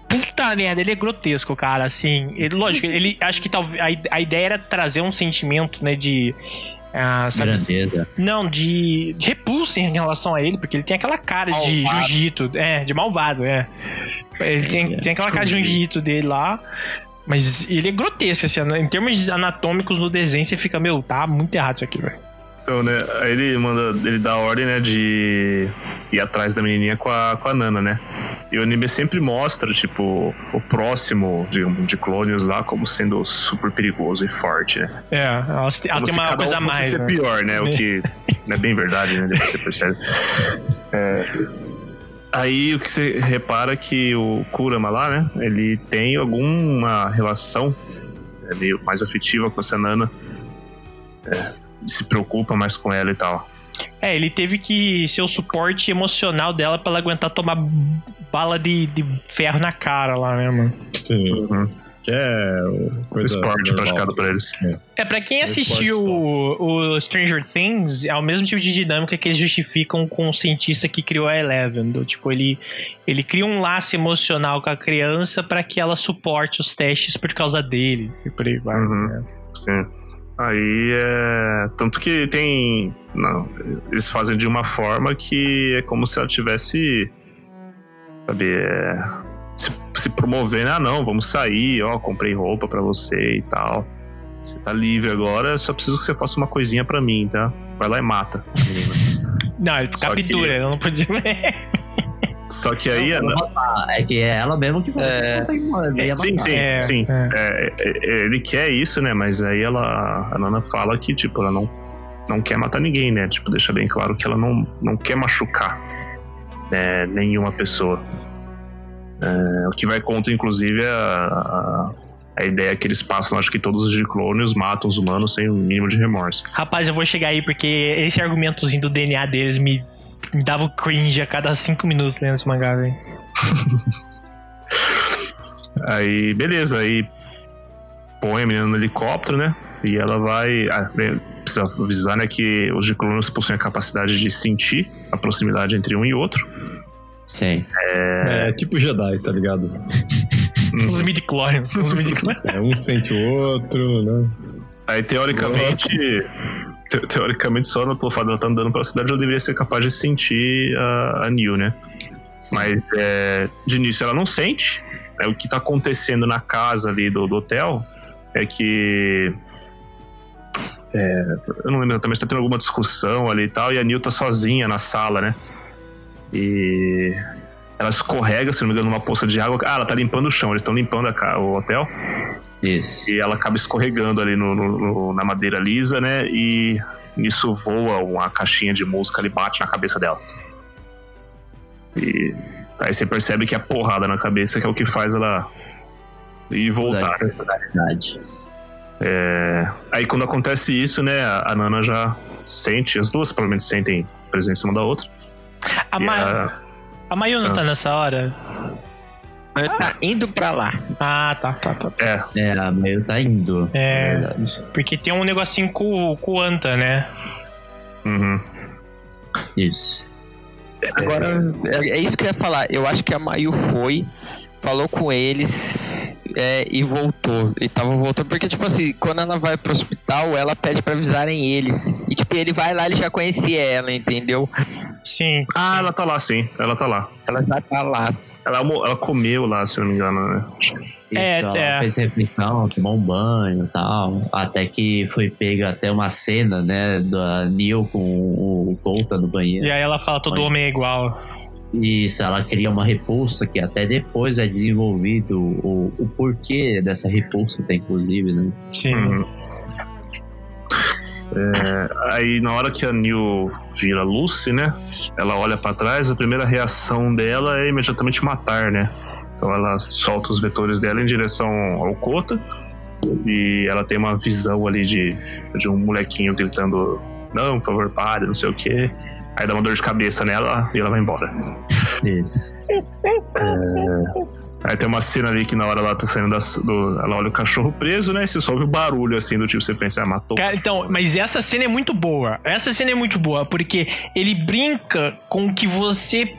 Puta merda, ele é grotesco, cara, assim. Ele, lógico, ele acho que talvez. A, a ideia era trazer um sentimento, né, de. Ah, Grandeza. não, de, de repulsa em relação a ele, porque ele tem aquela cara de Malvado. jiu-jitsu. É, de malvado, é. Ele tem, É, tem aquela cara de jiu-jitsu dele lá. Mas ele é grotesco, assim, em termos anatômicos no desenho, você fica, meu, tá muito errado isso aqui, velho. Então, né? Aí ele manda. Ele dá a ordem, né? De ir atrás da menininha com a, com a Nana, né? E o anime sempre mostra, tipo, o próximo de, de clones lá como sendo super perigoso e forte, né? É, ela, ela tem uma coisa a um fosse mais. ser Né? pior, né? O que não é bem verdade, né? Depois você percebe. É, Aí o que você repara é que o Kurama lá, né? Ele tem alguma relação é, meio mais afetiva com essa Nana. É, se preocupa mais com ela e tal. É, ele teve que ser o suporte emocional dela pra ela aguentar tomar bala de, de ferro na cara lá, né, mano? Sim. Uhum. qualquer coisa. Esporte normal. praticado por eles. É, pra quem assistiu o, o Stranger Things, é o mesmo tipo de dinâmica que eles justificam com o cientista que criou a Eleven. Do, tipo, ele, ele cria um laço emocional com a criança pra que ela suporte os testes por causa dele. E por aí vai. Uhum. né? Sim. Aí é. Tanto que tem. Não, eles fazem de uma forma que é como se ela tivesse. Sabe, é, se, se promovendo. Ah, não, vamos sair, ó, comprei roupa pra você e tal. Você tá livre agora, só preciso que você faça uma coisinha pra mim, tá? Vai lá e mata. a menina. Não, ele Só captura, que- ele não podia. Só que aí. a- Ah, É que é ela mesmo que É. consegue ia Sim, sim, É, sim. é. É, é, ele quer isso, né? Mas aí ela, a Nana fala que, tipo, ela não, não quer matar ninguém, né? Tipo, deixa bem claro que ela não, não quer machucar né, nenhuma pessoa. É, o que vai contra, inclusive, é a, a, a ideia que eles passam, acho que todos os clones matam os humanos sem o mínimo de remorso. Rapaz, eu vou chegar aí porque esse argumentozinho do DNA deles me, me dava o cringe a cada cinco minutos lendo esse mangá, velho. Aí, beleza, aí põe a menina no helicóptero, né? E ela vai. Ah, precisa avisar, né, que os Diclonos possuem a capacidade de sentir a proximidade entre um e outro. Sim. É, tipo Jedi, tá ligado? Os midi-clones, os midi-clones. É, um sente o outro, né? Aí, teoricamente. Te- teoricamente, só no fato dela tá andando pela cidade, ela deveria ser capaz de sentir a, a Neil, né? Mas é, de início ela não sente. É, o que tá acontecendo na casa ali do, do hotel é que. é, eu não lembro exatamente, tá tendo alguma discussão ali e tal, e a Neil tá sozinha na sala, né? E ela escorrega, se não me engano, numa poça de água. Ah, ela tá limpando o chão, eles estão limpando a o hotel. Isso. E ela acaba escorregando ali no, no- no- na madeira lisa, né? E nisso voa uma caixinha de música ali, bate na cabeça dela. E aí você percebe que é a porrada na cabeça que é o que faz ela ir voltar. Verdade. É, Aí quando acontece isso, né? A Nana já sente, as duas provavelmente sentem presença uma da outra. A, Ma a- a Mayu não Ah. tá nessa hora? Ele tá indo pra lá. Ah, tá, tá, tá. É, É, a meio tá indo. É. Verdade. Porque tem um negocinho com, com o Anta, né? uhum. Isso. Agora, é, é isso que eu ia falar. Eu acho que a Mayu foi, falou com eles é, e voltou. E tava voltando, porque, tipo assim, quando ela vai pro hospital, ela pede pra avisarem eles. E, tipo, ele vai lá, ele já conhecia ela, entendeu? Sim. Ah, ela tá lá, sim. Ela tá lá. Ela já tá lá. Ela, ela comeu lá, se eu não me engano, né? Isso, É, ela é. fez refeição, tomou um banho e tal. Até que foi pega até uma cena, né, da Neil com o Colta no banheiro. E aí ela fala, todo homem é igual. Isso, ela cria uma repulsa que até depois é desenvolvido o, o porquê dessa repulsa, até, inclusive, né? Sim. Uhum. É, aí na hora que a Neil vira Lucy, né? Ela olha pra trás, a primeira reação dela é imediatamente matar, né? Então ela solta os vetores dela em direção ao Kota e ela tem uma visão ali de, de um molequinho gritando: Não, por favor, pare, não sei o quê. Aí dá uma dor de cabeça nela e ela vai embora. Isso. Aí tem uma cena ali que na hora ela tá saindo da, do. Ela olha o cachorro preso, né? E você só ouve o barulho assim do tipo, você pensa, ah, matou. Cara, então, mas essa cena é muito boa. Essa cena é muito boa, porque ele brinca com o que você.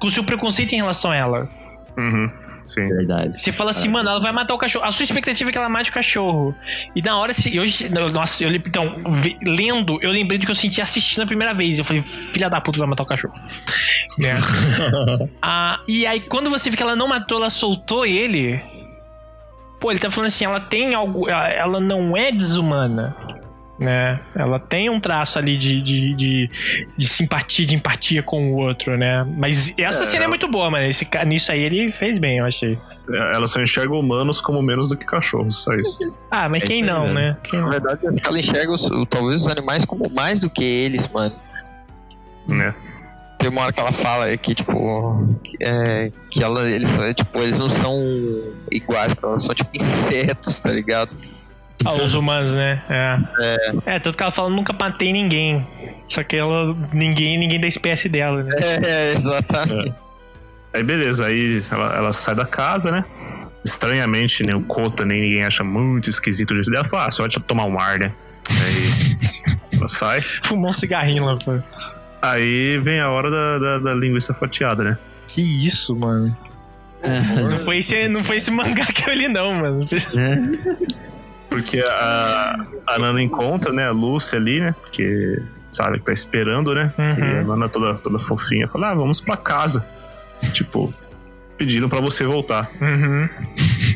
com o seu preconceito em relação a ela. Uhum, sim. Verdade. Você fala assim, mano, ela vai matar o cachorro. A sua expectativa é que ela mate o cachorro. E na hora, se- hoje, nossa, eu, então, lendo, eu lembrei do que eu senti assistindo a primeira vez. Eu falei, filha da puta, vai matar o cachorro. Né? Ah, e aí, quando você vê que ela não matou, ela soltou ele. Pô, ele tá falando assim, ela tem algo. Ela não é desumana. Né? Ela tem um traço ali de, de, de, de simpatia, de empatia com o outro, né? Mas essa É, cena é ela- muito boa, mano. Esse, nisso aí ele fez bem, eu achei. Ela só enxerga humanos como menos do que cachorros, só isso. Ah, mas É quem não, mesmo. né? Quem Na não? verdade, que ela enxerga os- talvez os animais como mais do que eles, mano. né? Tem uma hora que ela fala que, tipo, que, é, que ela, eles, tipo, eles não são iguais, elas são tipo insetos, tá ligado? Ah, os humanos, né? É. é. tanto que ela fala, nunca matei ninguém. Só que ela, ninguém, ninguém da espécie dela, né? É, exatamente. Aí beleza, aí ela, ela sai da casa, né? estranhamente, né, o Kota nem ninguém acha muito esquisito o jeito dela. Fala, ah, só vai tomar um ar, né? Aí ela sai. Fumou um cigarrinho lá, pô. Aí vem a hora da, da, da linguiça fatiada, né? Que isso, mano. Não foi, esse, não foi esse mangá que eu li, não, mano. Porque a, a Nana encontra, né, a Lúcia ali, né? Porque sabe que tá esperando, né? Uhum. E a Nana toda, toda fofinha fala: Ah, vamos pra casa. Tipo, pedindo pra você voltar. Uhum.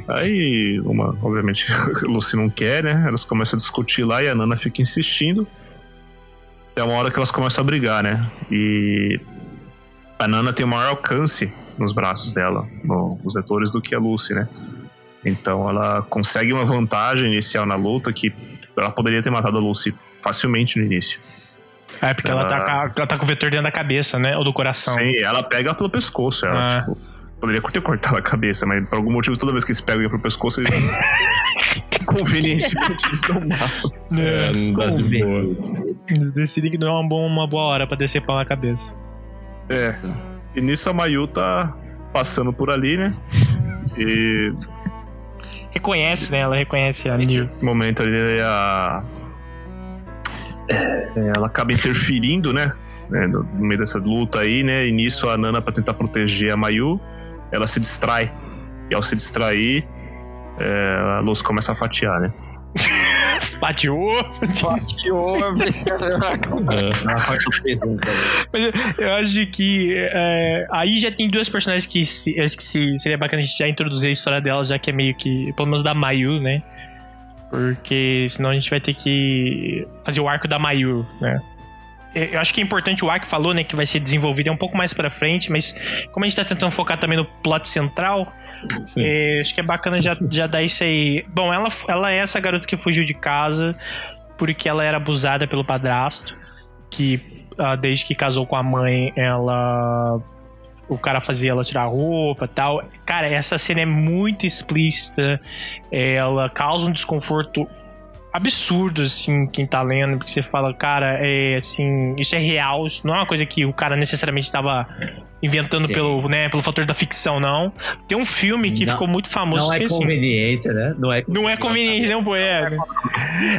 Aí, uma, obviamente, a Lucy não quer, né? Elas começam a discutir lá e a Nana fica insistindo. É uma hora que elas começam a brigar, né? E a Nana tem o maior alcance nos braços dela, no- nos vetores, do que a Lucy, né? Então ela consegue uma vantagem inicial na luta que ela poderia ter matado a Lucy facilmente no início. É, porque ela, tá, Ela- com a- ela tá com o vetor dentro da cabeça, né? Ou do coração. Sim, ela pega pelo pescoço. Ela, Ah. tipo, poderia ter cortado a cabeça, mas por algum motivo, toda vez que eles pegam pelo pescoço, eles. convenientemente, eles não matam. É, não dá de boa. Eles decidem que não é uma boa, uma boa hora pra descer pau na cabeça. É. E nisso a Mayu tá passando por ali, né? E Reconhece, né? Ela reconhece a no momento ali a. é, ela acaba interferindo, né? No meio dessa luta aí, né? E nisso a Nana, pra tentar proteger a Mayu, ela se distrai. E ao se distrair, é, a luz começa a fatiar, né? Fatiou, É. Cara. Mas eu acho que é, aí já tem duas personagens que se- acho que se- seria bacana a gente já introduzir a história delas, já que é meio que. Pelo menos da Mayu, né? Porque senão a gente vai ter que fazer o arco da Mayu, né? Eu eu acho que é importante o arco falou, né? Que vai ser desenvolvido é um pouco mais pra frente, mas como a gente tá tentando focar também no plot central, é, acho que é bacana já, já dar isso aí. Bom, ela, ela é essa garota que fugiu de casa porque ela era abusada pelo padrasto, que ah, desde que casou com a mãe, ela. O cara fazia ela tirar roupa tal. Cara, essa cena é muito explícita. Ela causa um desconforto absurdo, assim, quem tá lendo, porque você fala, cara, é assim, isso é real, isso não é uma coisa que o cara necessariamente estava inventando Sim. pelo, né, pelo fator da ficção, não. Tem um filme que Não- ficou muito famoso, Não é esqueci. conveniência, né? Não é Não é conveniente, não, pô, é. né?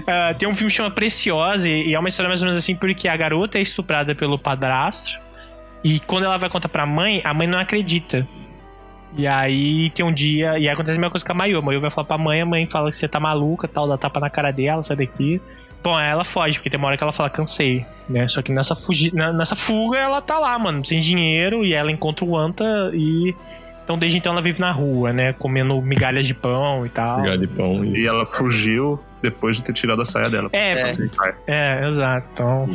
Ah, tem um filme que chama Preciosa e é uma história mais ou menos assim, porque a garota é estuprada pelo padrasto e quando ela vai contar pra mãe, a mãe não acredita. E aí tem um dia, e aí acontece a mesma coisa com a Mayu. A Mayu vai falar pra mãe, a mãe fala que você tá maluca, tal, dá tapa na cara dela, sai daqui. Bom, aí ela foge, porque tem uma hora que ela fala, cansei, né? Só que nessa, fugi nessa fuga ela tá lá, mano, sem dinheiro, e ela encontra o Anta e. Então desde então ela vive na rua, né? Comendo migalhas de pão e tal. Pegar de pão. E ela fugiu depois de ter tirado a saia dela. É, É. É, exato. Então,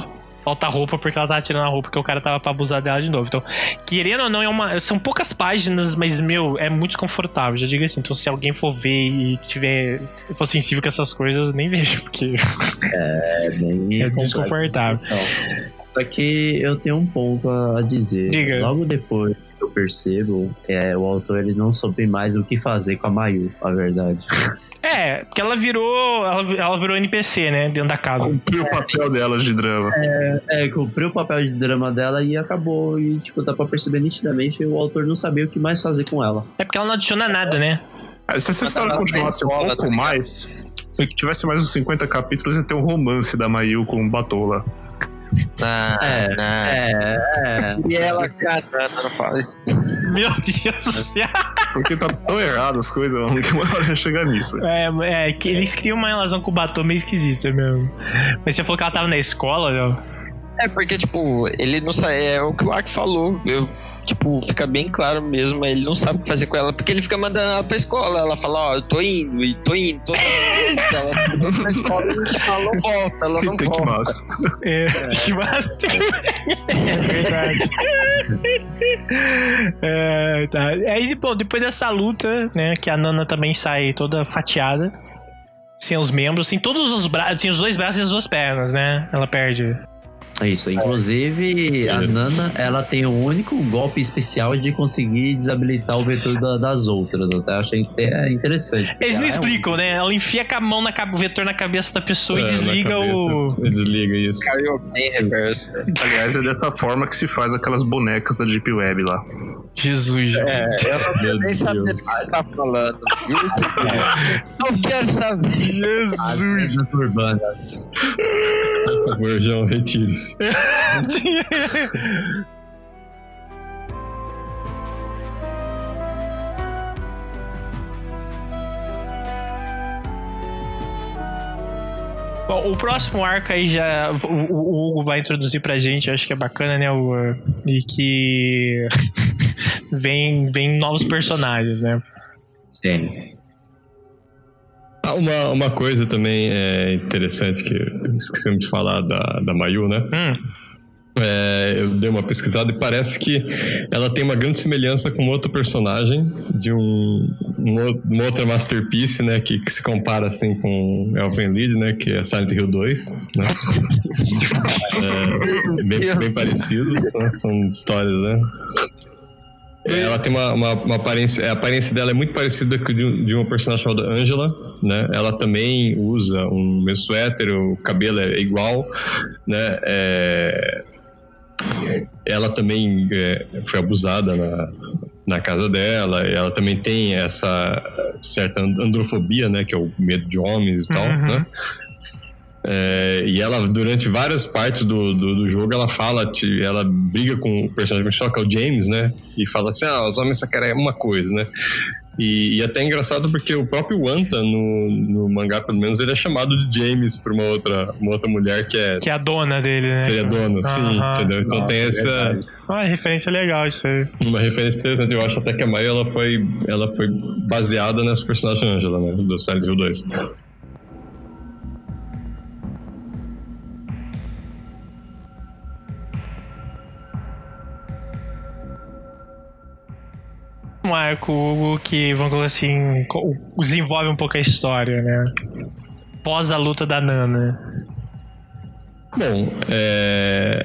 falta roupa porque ela tava tirando a roupa porque o cara tava pra abusar dela de novo. Então, querendo ou não, é uma, são poucas páginas, mas, meu, é muito desconfortável. Já digo assim. Então, se alguém for ver e tiver, for sensível com essas coisas, nem vejo, porque É, bem é desconfortável. Só que eu tenho um ponto a dizer. Diga. Logo depois que eu percebo, é, o autor ele não soube mais o que fazer com a Mayu, a verdade. É, porque ela virou. Ela, ela virou NPC, né? Dentro da casa. Cumpriu o papel dela de drama. É, cumpriu o papel de drama dela e acabou. E, tipo, dá pra perceber nitidamente o autor não sabia o que mais fazer com ela. É porque ela não adiciona nada, né? Ah, Se essa história na continuasse um pouco tá mais, se tivesse mais uns 50 capítulos, ia ter um romance da Mayu com o Batola. Não, É, não. É, é. E ela catando, não fala isso. Meu Deus do céu. Porque tá tão errado as coisas, mano, que uma hora chegar nisso. É, é, que eles criam uma relação com o Batom meio esquisita mesmo. Mas você falou que ela tava na escola, né? É porque, tipo, ele não sabe. É o que o Aki falou. Eu, tipo, fica bem claro mesmo. Ele não sabe o que fazer com ela. Porque ele fica mandando ela pra escola. Ela fala, ó, eu tô indo, e tô indo, tô indo. Ela tá pra escola e tipo, ela não volta, ela não Tem que volta. massa. É, que massa. É verdade. É, tá. Aí, bom, depois dessa luta, né, que a Nana também sai toda fatiada, sem os membros, sem todos os braços, sem os dois braços e as duas pernas, né? Ela perde. É Isso, inclusive a Nana, ela tem o único golpe especial de conseguir desabilitar o vetor da- das outras. Eu até achei é interessante. Eles não Ela é um- explicam, né? Ela enfia com a mão na o vetor na cabeça da pessoa É, e na desliga cabeça. o. Desliga isso. Caiu bem reverso. né? Aliás, é dessa forma que se faz aquelas bonecas da Deep Web lá. Jesus. É, eu não quero Meu nem saber do que você tá falando? Não quero saber. Jesus. lendas urbanas. Essa João, retire-se. Bom, o próximo arco aí já. O, o Hugo vai introduzir pra gente, acho que é bacana, né? O, e que. vem, vem novos personagens, né? Sim. Ah, uma, uma coisa também é interessante que esquecemos de falar da, da Mayu, né? Hum, É, eu dei uma pesquisada e parece que ela tem uma grande semelhança com outro personagem de um, um uma outra masterpiece, né? Que, que se compara assim com Elfen Lied, né? Que é Silent Hill 2, né? é, bem, bem parecidos, são histórias, né? Ela tem uma, uma, uma aparência. A aparência dela é muito parecida com de, de uma personagem chamada Angela, né? Ela também usa um mesmo suéter, o cabelo é igual, né? É, ela também é, foi abusada na, na casa dela. Ela também tem essa certa androfobia, né? Que é o medo de homens e tal, Uhum. né? É, e ela, durante várias partes do, do, do jogo, ela fala, ela briga com o personagem principal, que é o James, né? E fala assim: ah, os homens só querem uma coisa, né? E, e até é engraçado porque o próprio Wanta, no, no mangá, pelo menos, ele é chamado de James por uma outra, uma outra mulher que é. que é a dona dele, né? Seria dono, sim, Aham. entendeu? Então Nossa, tem é essa verdade. Ah, referência legal isso aí. uma referência interessante. Eu acho até que a Maia ela foi, ela foi baseada nessa personagem Angela, né? Do Silent Hill 2. Um arco, que, vamos colocar assim, desenvolve um pouco a história, né? Pós a luta da Nana. Bom, é...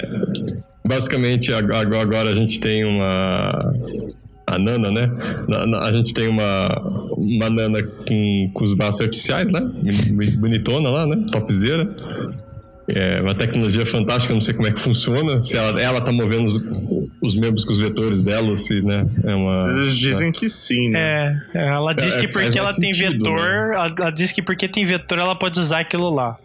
basicamente ag- ag- agora a gente tem uma. A Nana, né? A gente tem uma, uma Nana com, com os braços artificiais, né? Boni- Bonitona lá, né? Topzera. É uma tecnologia fantástica, eu não sei como é que funciona. Se ela, ela tá movendo os, os membros com os vetores dela, ou se, né? É uma. Eles dizem que sim, né? É, ela diz É, que porque ela tem sentido, vetor, né? ela, ela diz que porque tem vetor ela pode usar aquilo lá.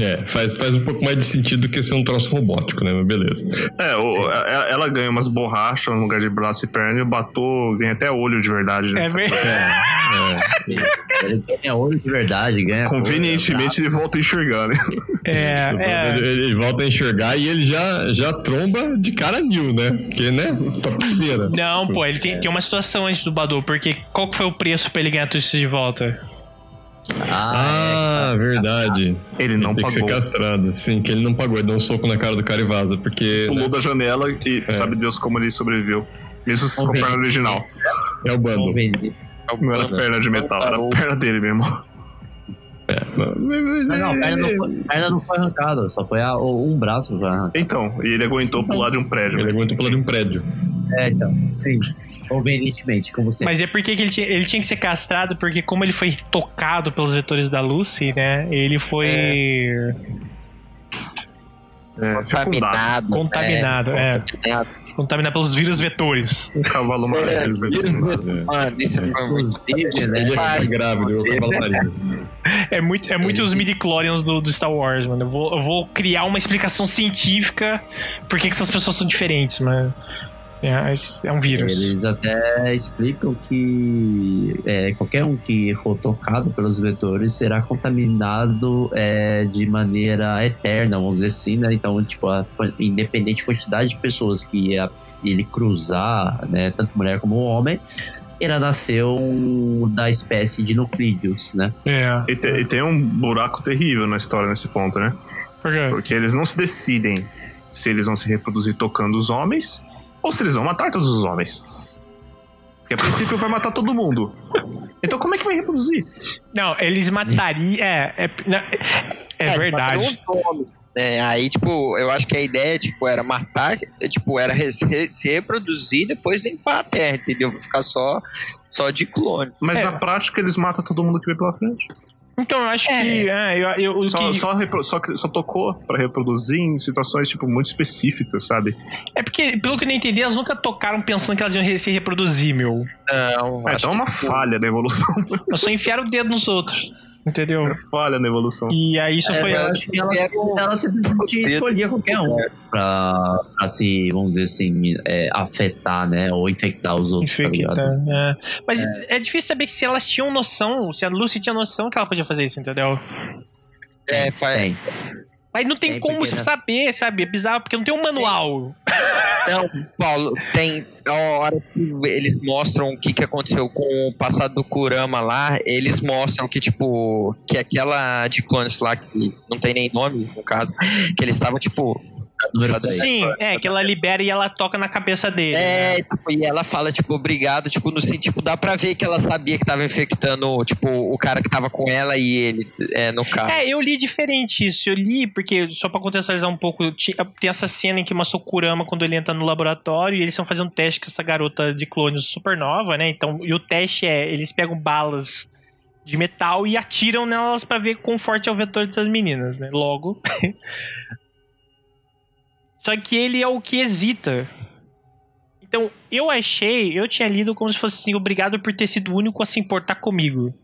É, faz, faz um pouco mais de sentido do que ser um troço robótico, né? Mas beleza. É, o- a- ela ganha umas borrachas no lugar de braço e perna e o Batou ganha até olho de verdade, né? É verdade. É, Ele ganha olho de verdade, ganha. Convenientemente ele volta a enxergar, né? É, é. Ele, ele volta a enxergar e ele já, já tromba de cara new, né? Porque, né? Topzera. Não, pô, ele tem, tem uma situação antes do Badu, porque qual que foi o preço pra ele ganhar tudo isso de volta? Ah, Ah, verdade. Ele não Tem que ser pagou. castrado. Sim, que ele não pagou. Ele deu um soco na cara do cara e vaza. Porque Pulou né, da janela e É. sabe Deus como ele sobreviveu. Mesmo com a Convém. perna original. é o é. bando. É o Não era perna de metal, era a perna dele mesmo. Não, não, a perna não, foi, a perna não foi arrancada, só foi a- o- um braço que foi arrancado. Então, e ele aguentou pular de um prédio. Ele né? aguentou pular de um prédio. É, então, sim. Convenientemente, como você. Mas é porque que ele, tinha, ele tinha que ser castrado, porque como ele foi tocado pelos vetores da Lucy, né? Ele foi É, Contaminado. fecundado. Contaminado, é. Contaminado. Contaminado pelos vírus vetores. Um cavalo É, marinho. vírus velho. Mano, isso foi muito. Inclusive, né? Ele é grávido, eu cavalo marinho. É muito, é muito os midi-chlorians do, do Star Wars, mano. Eu vou, eu vou criar uma explicação científica por que essas pessoas são diferentes, mano. É, é um vírus. Eles até explicam que é, qualquer um que for tocado pelos vetores será contaminado é, de maneira eterna, vamos dizer assim, né? Então, tipo, a, independente da quantidade de pessoas que a- ele cruzar, né, tanto mulher como homem, irá nascer um, da espécie de nuclídeos, né? É. E, te- e tem um buraco terrível na história nesse ponto, né? Por quê? Porque eles não se decidem se eles vão se reproduzir tocando os homens ou se eles vão matar todos os homens. Porque a princípio vai matar todo mundo. Então como é que vai reproduzir? Não, eles matariam. É, é, não, é, é verdade. né? Aí, tipo, eu acho que a ideia, tipo, era matar, é, tipo, era se reproduzir e depois limpar a terra, entendeu? Ficar só, só de clone. Mas É. na prática eles matam todo mundo que vem pela frente. Então, eu acho É. que. É, eu, eu, o Só, que- só, repro- só, só tocou pra reproduzir em situações, tipo, muito específicas, sabe? é porque, pelo que eu não entendi, elas nunca tocaram pensando que elas iam se reproduzir, meu. Não, É, acho então é uma que, falha na evolução. Elas só enfiaram o dedo nos outros. Entendeu? É falha na evolução. E aí isso É, foi. eu ela- acho que ela, Vieram- ela simplesmente escolhia qualquer um pra, pra se, vamos dizer assim, é, afetar, né? Ou infectar os outros, tá Infecta, ligado? é. Mas é. difícil saber se elas tinham noção, se a Lucy tinha noção que ela podia fazer isso, entendeu? É, fa- Mas não tem É, como porque, né? saber, sabe? É bizarro, porque não tem um manual. Não, Paulo, tem a hora que eles mostram o que, que aconteceu com o passado do Kurama lá, eles mostram que, tipo, que aquela de clones lá, que não tem nem nome, no caso, que eles estavam, tipo. Sim, é, que ela libera e ela toca na cabeça dele. É, né? tipo, e ela fala, tipo, obrigado, tipo, no sentido, tipo, dá pra ver que ela sabia que tava infectando, tipo, o cara que tava com ela e ele, é, no carro. É, eu li diferente isso. Eu li, porque, só pra contextualizar um pouco, tem essa cena em que mostra o Kurama quando ele entra no laboratório e eles estão fazendo um teste com essa garota de clones super nova, né? Então, e o teste é: eles pegam balas de metal e atiram nelas pra ver quão forte é o vetor dessas meninas, né? Logo. Só que ele é o que hesita. Então, eu achei, eu tinha lido como se fosse assim, obrigado por ter sido o único a se importar comigo.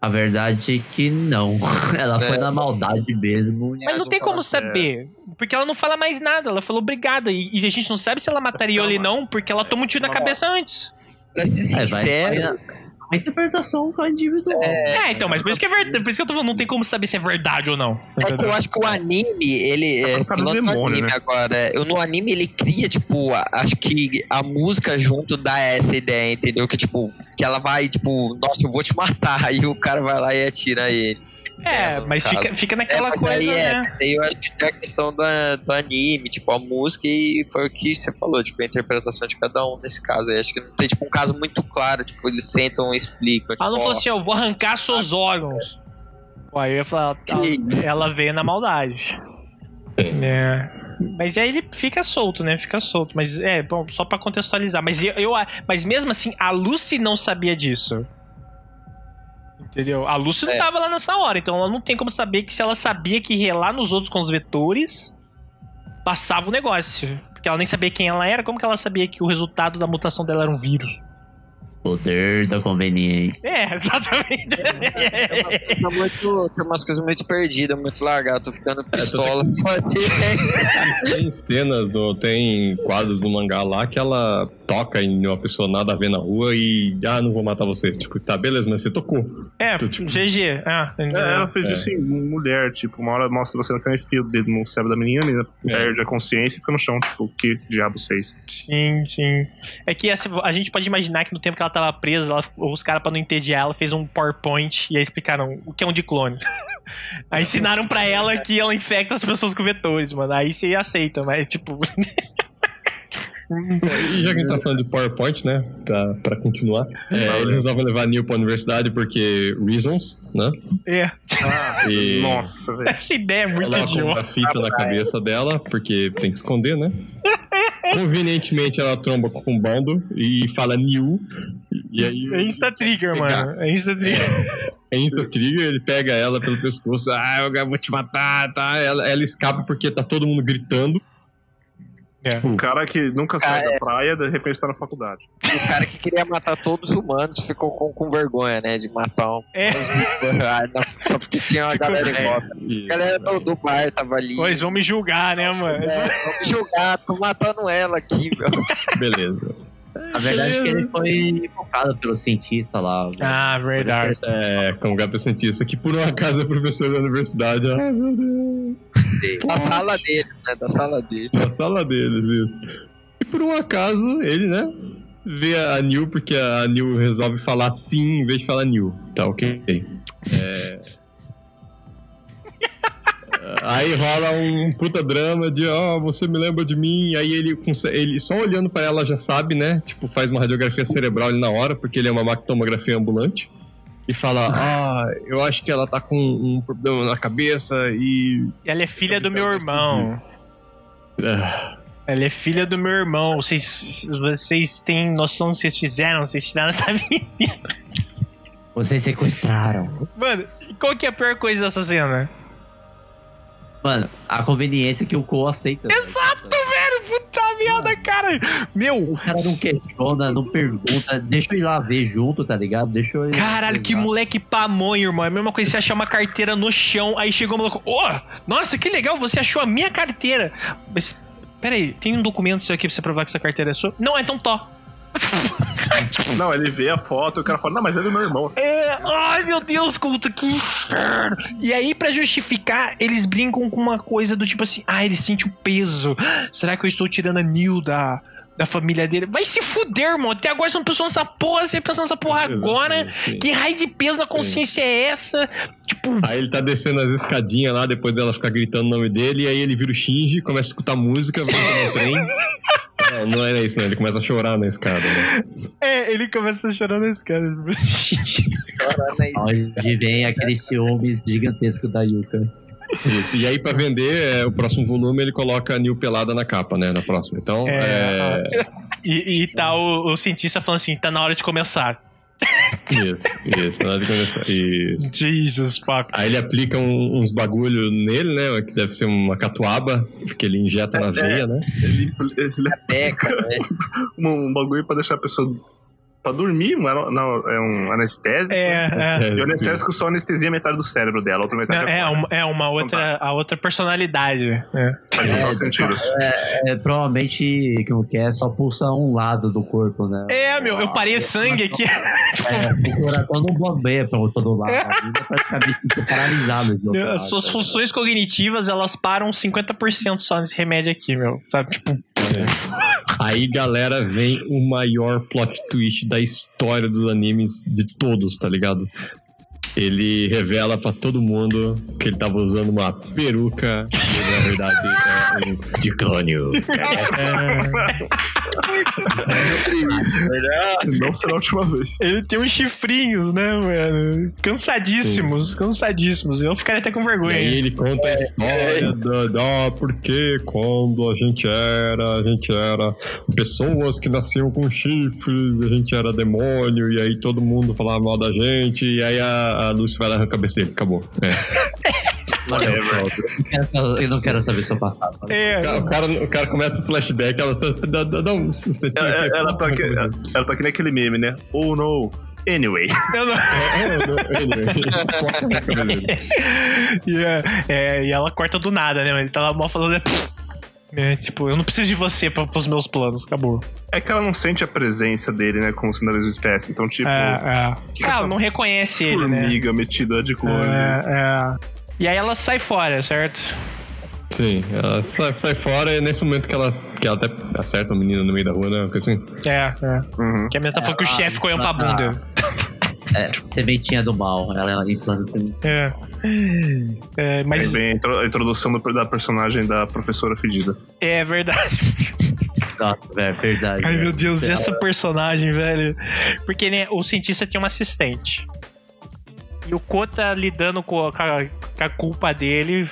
A verdade é que não. Ela foi É. na maldade mesmo. Mas não tem como saber. Porque ela não fala mais nada. Ela falou obrigada. E, e a gente não sabe se ela mataria ele ou não, porque ela toma um tiro na cabeça antes. Pra ser É, vai, sincero, vai a, a interpretação individual. É, então, mas por isso que é verdade. Por isso que eu tô falando, não tem como saber se é verdade ou não. É que eu acho que o anime, ele. É É, do demônio, anime né? agora, eu, no anime ele cria, tipo, a- acho que a música junto dá essa ideia, entendeu? Que, tipo, que ela vai, tipo, nossa, eu vou te matar. Aí o cara vai lá e atira ele. É, É, mas caso. fica, fica É, naquela mas coisa, aí é, né? eu acho que tem a questão da, do anime, tipo, a música e foi o que você falou, tipo, a interpretação de cada um nesse caso. Aí acho que não tem, tipo, um caso muito claro, tipo, eles sentam e explicam. Tipo, Ela não falou assim, eu vou arrancar seus órgãos. Pô, aí eu ia falar, ela, ela veio na maldade. É. Mas aí ele fica solto, né? Fica solto. Mas é, bom, só pra contextualizar. Mas, eu, eu- mas mesmo assim, a Lucy não sabia disso. Entendeu? A Lucy não É. tava lá nessa hora, então ela não tem como saber que se ela sabia que relar nos outros com os vetores passava o negócio. Porque ela nem sabia quem ela era, como que ela sabia que o resultado da mutação dela era um vírus? Poder da conveniência. É, exatamente. Tá muito, tem umas coisas muito perdidas, muito largadas, tô ficando pistola. Tem cenas, do, tem quadros do mangá lá que ela toca em uma pessoa nada a ver na rua e. Ah, não vou matar você. Tipo, tá, beleza, mas você tocou. É, Tipo- GG. Ah? É, ela fez É. isso em mulher, tipo, uma hora mostra você que enfia o dedo no cérebro da menina, a menina É. perde a consciência e fica no chão, tipo, que diabo fez? Sim, sim. É que essa- a gente pode imaginar que no tempo que ela tava presa, ela- os caras, pra não entediar ela, fez um PowerPoint e aí explicaram o que é um diclone. aí ensinaram pra ela que ela infecta as pessoas com vetores, mano. Aí você aceita, mas tipo. E já que a gente tá falando de PowerPoint, né? Pra, pra continuar. É, eles resolvem levar a Neil pra universidade porque reasons, né? É. E Nossa, velho. Essa ideia é muito ela idiota. coloca a fita na cabeça dela, porque tem que esconder, né? Convenientemente ela tromba com o Bondo e fala New. E aí. É Insta Trigger, mano. É Insta Trigger. É Insta Trigger, ele pega ela pelo pescoço, ah, eu vou te matar, tá? Ela, ela escapa porque tá todo mundo gritando. O cara que nunca sai Ah, da praia, de repente tá na faculdade. O cara que queria matar todos os humanos ficou com, com vergonha, né? De matar um. É. Ah, Só porque tinha uma Ficou- galera em volta. A galera do, do bar tava ali. Pô, eles vão me julgar, né, mano? Vão- É, vamos me julgar, tô matando ela aqui, meu. Beleza. A verdade é que ele foi invocado pelo cientista lá. Ah, verdade. É, como gato cientista, que por um acaso é professor da universidade. Ai, meu Deus. Da sala dele, né? Da sala dele. Na sala deles, isso. E por um acaso, ele, né? Vê a New, porque a New resolve falar sim em vez de falar New. Tá ok. É... Aí rola um puta drama de, ó, você me lembra de mim. Aí ele, ele só olhando pra ela já sabe, né? Tipo, faz uma radiografia cerebral ali na hora, porque ele é uma mactomografia ambulante. E fala, ah, eu acho que ela tá com um problema na cabeça e. Ela é filha do meu irmão. Ah, Ela é filha do meu irmão. Vocês, vocês têm noção do que vocês fizeram? Vocês tiraram essa menina. Vocês sequestraram. Mano, qual que é a pior coisa dessa cena? Mano, a conveniência que o Cole aceita. Exato, velho! Puta merda, cara! Meu, O cara não questiona, não pergunta, deixa eu ir lá ver junto, tá ligado? Deixa eu ir Caralho, que moleque pamonho, irmão. É a mesma coisa você achar uma carteira no chão, aí chegou o maluco. Ô, nossa, que legal, você achou a minha carteira. Mas, peraí, tem um documento seu aqui pra você provar que essa carteira é sua? Não, então tó. Não, ele vê a foto e o cara fala, não, mas é do meu irmão. É, ai meu Deus, culto, que inferno. E aí, pra justificar, eles brincam com uma coisa do tipo assim: ah, ele sente o peso. Será que eu estou tirando a Neil da, da família dele? Vai se fuder, irmão. Até agora você não pensou nessa porra, você pensa nessa porra agora. Sim. Que raio de peso na consciência é essa? Tipo, Aí ele tá descendo as escadinhas lá, depois dela ficar gritando o nome dele, e aí ele vira o Shinji, começa a escutar música, volta no trem. Não, não era isso, não. Ele começa a chorar na escada, né? é, ele começa a chorar na escada. Chorando aí. Onde vem aquele ciúmes gigantesco da Yuka. Isso. E aí, pra vender, é, o próximo volume ele coloca a Nil pelada na capa, né? Na próxima. Então, É, é. e, e tá o, o cientista falando assim: tá na hora de começar. Isso, isso. Na hora de começar. Isso. Jesus fuck. Aí ele aplica um- uns bagulho nele, né? Que deve ser uma catuaba, que ele injeta na veia, né? Ele, ele Peca, né? um, um bagulho pra deixar a pessoa. Pra dormir, não, é- não, é um anestésico. É, é. E o anestésico só anestesia metade do cérebro dela, a outra metade Não, é, uma, é uma outra, a outra personalidade. É. Faz total É, sentido. É, provavelmente, como que é, só pulsa um lado do corpo, né? É, meu, eu parei sangue aqui. É, o coração não bombeia pra todo lado. A vida praticamente As suas tá funções cognitivas, elas param 50% só nesse remédio aqui, meu. Sabe? Tipo, Aí, galera, vem o maior plot twist da história dos animes de todos, tá ligado? Ele revela pra todo mundo que ele tava usando uma peruca e na verdade é um dicônio. Não será a última vez. ele tem uns chifrinhos, né, mano? Cansadíssimos, cansadíssimos. Eu ficaria até com E vergonha. aí ele conta a história da, da porque quando a gente era, a gente era pessoas que nasciam com chifres, a gente era demônio, e aí todo mundo falava mal da gente, e aí a, a Lucy vai lá a cabeça dele, acabou. É. Eu não quero- Eu não quero saber seu passado. É, O cara, o cara começa o flashback, ela só dá, dá, dá um. Você tinha Ela, ela, tá aqui, ela, ela tá aqui naquele meme, né? Oh no. Anyway. eu não- e, é, é, e ela corta do nada, né? Ele tá lá mal falando. É, tipo, eu não preciso de você pra, pros meus planos, acabou. É que ela não sente a presença dele, né? Como se da mesma espécie. Então, tipo, é, é. que Ah, ela não reconhece ele, né? formiga metida de clone. É, é. E aí ela sai fora, certo? Sim, ela sai, sai fora e nesse momento que ela, que ela até acerta o menino no meio da rua, né? Assim. É, é. Uhum. Que a menina tá falando que o Ah, chefe ficou um ah, pra bunda. É, sementinha do mal. Ela implanta sementinha. É. É, mas Aí vem a intro- a introdução do- da personagem da professora fedida. é verdade. Nossa, velho, verdade. Ai, velho. meu Deus, e essa personagem, velho. Porque, né, o cientista tinha uma assistente. E o Ko tá lidando com a, com a- com a culpa dele.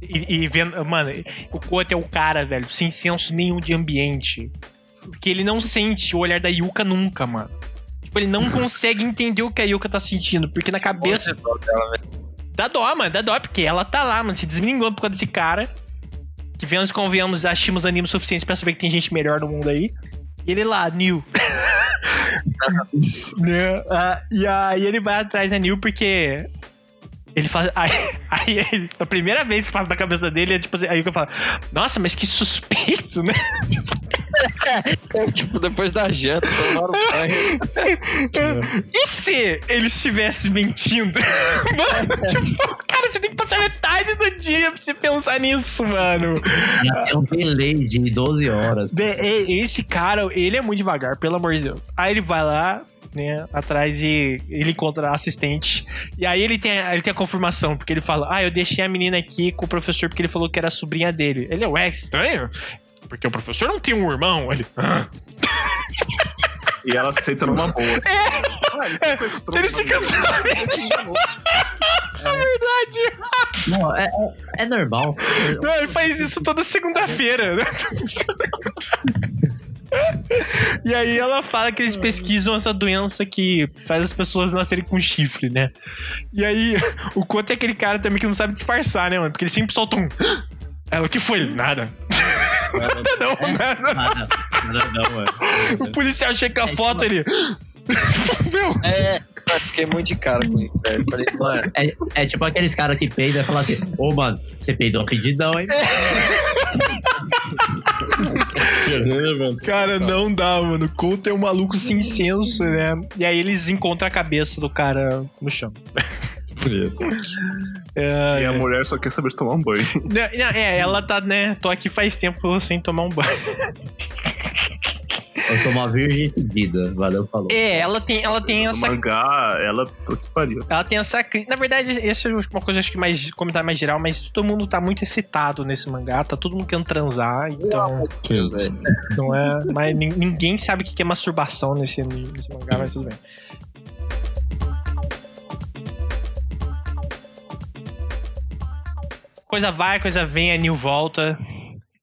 E, e vendo. Mano, o Kota é o cara, velho, sem senso nenhum de ambiente. Porque ele não sente o olhar da Yuka nunca, mano. Tipo, ele não consegue entender o que a Yuka tá sentindo. Porque na cabeça. Dá dó, mano, dá dó, porque ela tá lá, mano, se desmingando por causa desse cara. Que vemos e convenhamos, achamos animes suficientes pra saber que tem gente melhor no mundo aí. E ele lá, Neil. né? Ah, e aí ele vai atrás da Neil porque. Ele faz. Aí, aí ele- a primeira vez que passa na cabeça dele é tipo assim. Aí eu falo, nossa, mas que suspeito, né? É, tipo, depois da janta, tomaram banho. E se ele estivesse mentindo? Mano, tipo, cara, você tem que passar metade do dia pra você pensar nisso, mano. Tem um delay de 12 horas. De- esse cara, ele é muito devagar, pelo amor de Deus. Aí ele vai lá, né, atrás e ele encontra a assistente. E aí ele tem, a- ele tem a confirmação, porque ele fala: Ah, eu deixei a menina aqui com o professor porque ele falou que era a sobrinha dele. Ele é, ué, estranho. Porque o professor não tem um irmão. Ele, "Ah." E ela aceita numa boa. Ah, ele sequestrou. Ele se casou. É verdade. Não, é, é, é normal. Não, ele faz isso toda segunda-feira. né? E aí ela fala que eles pesquisam essa doença que faz as pessoas nascerem com chifre, né? E aí, o quanto é aquele cara também que não sabe disfarçar, né, mano? Porque ele sempre solta um. Ela, o que foi? Nada. Não, nada. Nada, nada não, mano. O policial chega com a foto, ele. Meu, É, mano, fiquei muito de cara com isso, velho. Falei, mano, É, é tipo aqueles caras que peidam e falam assim: Ô, mano, você peidou pedidão, hein? cara, não dá, mano. O Coulter é um maluco sem senso, né? E aí eles encontram a cabeça do cara no chão. Isso. É, E a mulher só quer saber de tomar um banho. Não, não, é, ela tá, né? Tô aqui faz tempo sem tomar um banho. Eu sou uma virgem fedida. Valeu, falou. É, ela tem, ela tem essa. mangá, ela. Tô que pariu. Ela tem essa. Na verdade, essa é uma coisa acho que mais. comentário mais geral, mas todo mundo tá muito excitado nesse mangá, tá todo mundo querendo transar, então. Deus, velho. Não é. Mas nin- ninguém sabe o que é masturbação nesse, nesse mangá, mas tudo bem. Coisa vai, coisa vem, a Neil volta.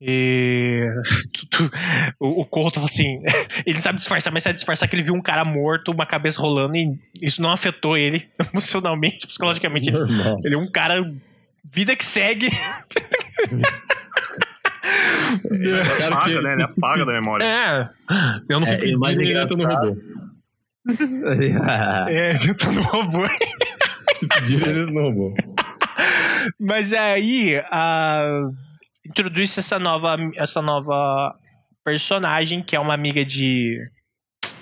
E. tu- tu- o, o Cole fala assim. Ele sabe disfarçar, mas sabe disfarçar que ele viu um cara morto, uma cabeça rolando, e isso não afetou ele emocionalmente, psicologicamente. Ele, ele é um cara. Vida que segue. Ele Cara, apaga, que- né? Ele apaga da memória. É. Eu não É, mais Ele entra no engraçado- robô. É, tô no robô. Se pedir, ele entra no robô. Mas aí, a... introduz essa nova, essa nova personagem, que é uma amiga de,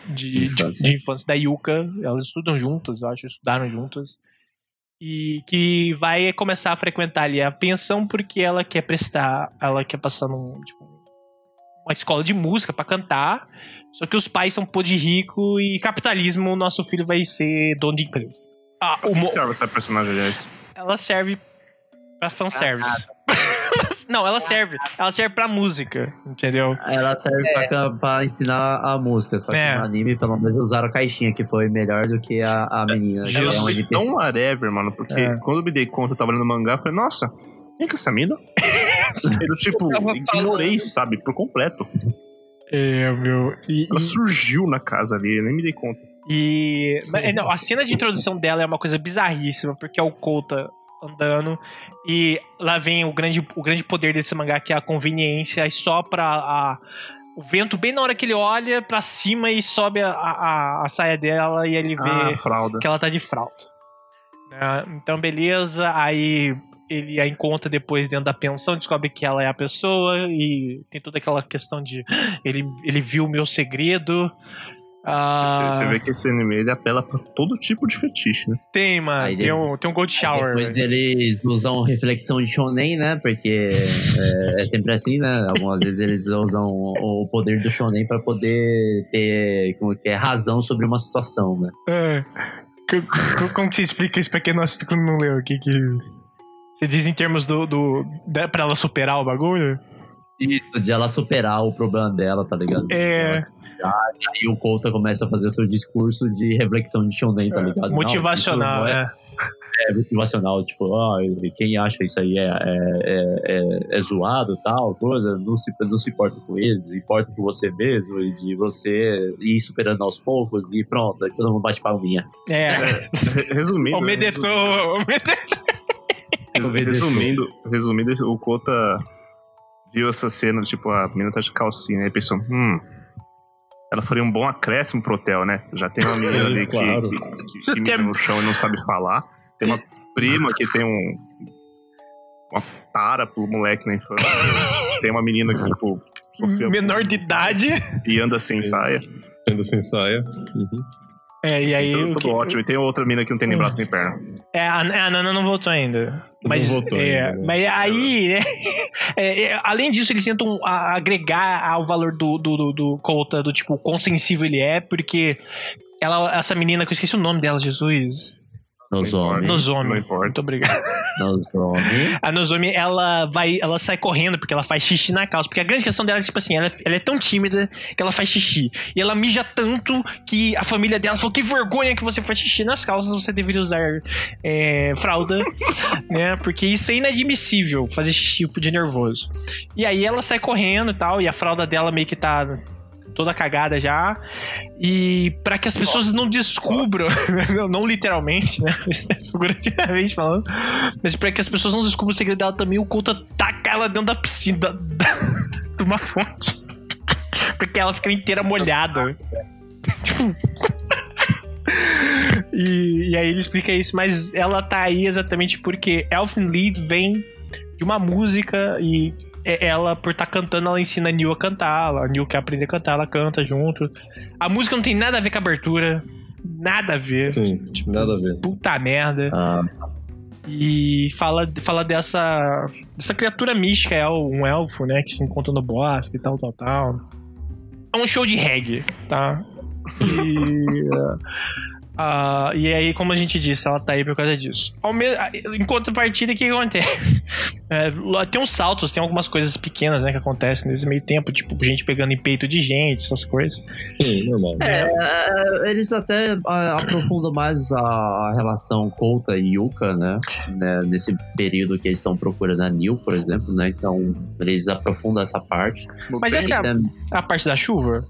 de, de, Infância. de infância da Yuka. Elas estudam juntas, eu acho, estudaram juntas. E que vai começar a frequentar ali a pensão porque ela quer prestar, ela quer passar num, tipo, uma escola de música pra cantar. Só que os pais são pô de rico e capitalismo, o nosso filho vai ser dono de empresa. Ah, o que que serve essa personagem, aliás? Ela serve pra fanservice. Não, ela serve. Ela serve pra música, entendeu? Ela serve pra, can- pra ensinar a música, só que É. no anime, pelo menos, usaram a caixinha, que foi melhor do que a, a menina. que Ela é um tão whatever, mano, porque É. quando eu me dei conta, eu tava lendo mangá, eu falei, nossa, quem que é essa mina? eu, tipo, Eu ignorei, falando. sabe, por completo. É, meu. E, Ela surgiu na casa ali, eu nem me dei conta. E- mas, não, a cena de introdução dela é uma coisa bizarríssima, porque é o Kouta andando e lá vem o grande, o grande poder desse mangá, que é a conveniência, e sopra a, o vento bem na hora que ele olha pra cima e sobe a, a, a saia dela e ele vê. Ah, que ela tá de fralda. Né? Então, beleza. Aí ele a encontra depois dentro da pensão, descobre que ela é a pessoa e tem toda aquela questão de ele, ele viu o meu segredo. Ah, Você, você vê que esse anime ele apela pra todo tipo de fetiche, né? Tem, mano. Aí Tem ele- um, tem um Gold Shower. Depois velho. eles usam reflexão de shonen, né? Porque é, é sempre assim, né? Algumas vezes eles usam o poder do shonen pra poder ter como que é, razão sobre uma situação, né? É. Co- co- Como que você explica isso pra quem não, que não leu? O que, que você diz em termos do, do da, pra ela superar o bagulho? Isso, de ela superar o problema dela, tá ligado? É Aí o Kouta começa a fazer o seu discurso de reflexão de shonen, tá ligado? Não, motivacional, não né? é, é motivacional, tipo, ah, quem acha isso aí é, é, é, é, é zoado tal, coisa, não se, não se importa com eles, importa com você mesmo e de você ir superando aos poucos e pronto, aí todo mundo bate palminha. É. Re- Resumindo. O né, Medetor. o Medetor. resu- Resumindo, resumindo, o Kota viu essa cena, tipo, a menina tá de calcinha, aí pensou, hum. Ela faria um bom acréscimo pro hotel, né? Já tem uma menina Sim, ali que, claro. que, que, que mija no chão e não sabe falar. Tem uma prima que tem um. Uma tara pro moleque na infância. Tem uma menina que, tipo, sofreu Menor de idade. e anda sem saia. Ainda sem saia. Uhum. É, e aí. Tudo, o tudo que- ótimo. E tem outra menina que não tem nem Hum. braço nem perna. É, a, a Nana não voltou ainda. Mas, voltou é, ainda, né? mas aí, né, é, é, além disso, eles tentam a- agregar ao valor do, do, do, do Kouta, do tipo, quão sensível ele é, porque ela, essa menina, que eu esqueci o nome dela, Jesus. Nozomi. Nozomi. Não importa. Muito obrigado. Nozomi. A Nozomi, ela vai, ela sai correndo porque ela faz xixi na calça. Porque a grande questão dela é, tipo assim, ela, ela é tão tímida que ela faz xixi. E ela mija tanto que a família dela falou: que vergonha que você faz xixi nas calças, você deveria usar é, fralda, né? Porque isso é inadmissível, fazer xixi de nervoso. E aí ela sai correndo e tal, e a fralda dela meio que tá toda cagada já. E para que as pessoas não descubram, não, literalmente, né? Figurativamente falando, mas para que as pessoas não descubram o segredo dela também, o Couto taca ela dentro da piscina da- de uma fonte. Porque ela fica inteira molhada. Tipo. E, e aí ele explica isso, mas ela tá aí exatamente porque Elfin Lied vem de uma música e ela, por estar cantando, ela ensina a Neil a cantar. A Neil quer aprender a cantar, ela canta junto. A música não tem nada a ver com a abertura. Nada a ver. Sim, nada a ver. Puta merda. Ah, E fala, fala dessa, dessa criatura mística, é um elfo, né? Que se encontra no bosque e tal, tal, tal. É um show de reggae, tá? E. ah, e aí, como a gente disse, ela tá aí por causa disso. Ao me... Em contrapartida, o que que acontece? É, lá tem uns saltos, tem algumas coisas pequenas, né, que acontecem nesse meio tempo, tipo, gente pegando em peito de gente, essas coisas. Sim, normal. É, é, eles até aprofundam mais a, relação Kouta e Yuka, né? né, Nesse período que eles estão procurando a Neil, por exemplo, né? Então, eles aprofundam essa parte. Mas essa é a, a parte da chuva?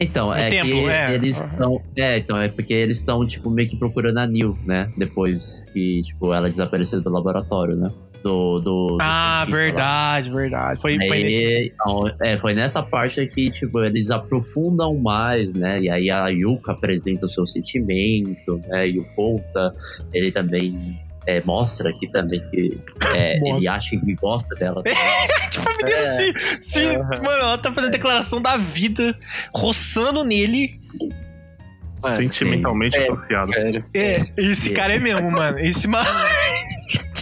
Então, é tempo, que é. eles estão. É, então, é porque eles estão, tipo, meio que procurando a Neil, né? Depois que, tipo, ela desapareceu do laboratório, né? Do. do, do Ah, cientista lá. verdade, verdade. Foi, foi Aí, nesse. então, é, foi nessa parte que, tipo, eles aprofundam mais, né? E aí a Yuka apresenta o seu sentimento, né? E o Kouta, ele também é, mostra aqui também que é, ele acha que gosta dela. Tipo, a menina se, se- Mano, ela tá fazendo declaração da vida, roçando nele. Mano, Sentimentalmente sim. associado. Sério. É, esse cara é mesmo, mano. Esse mano.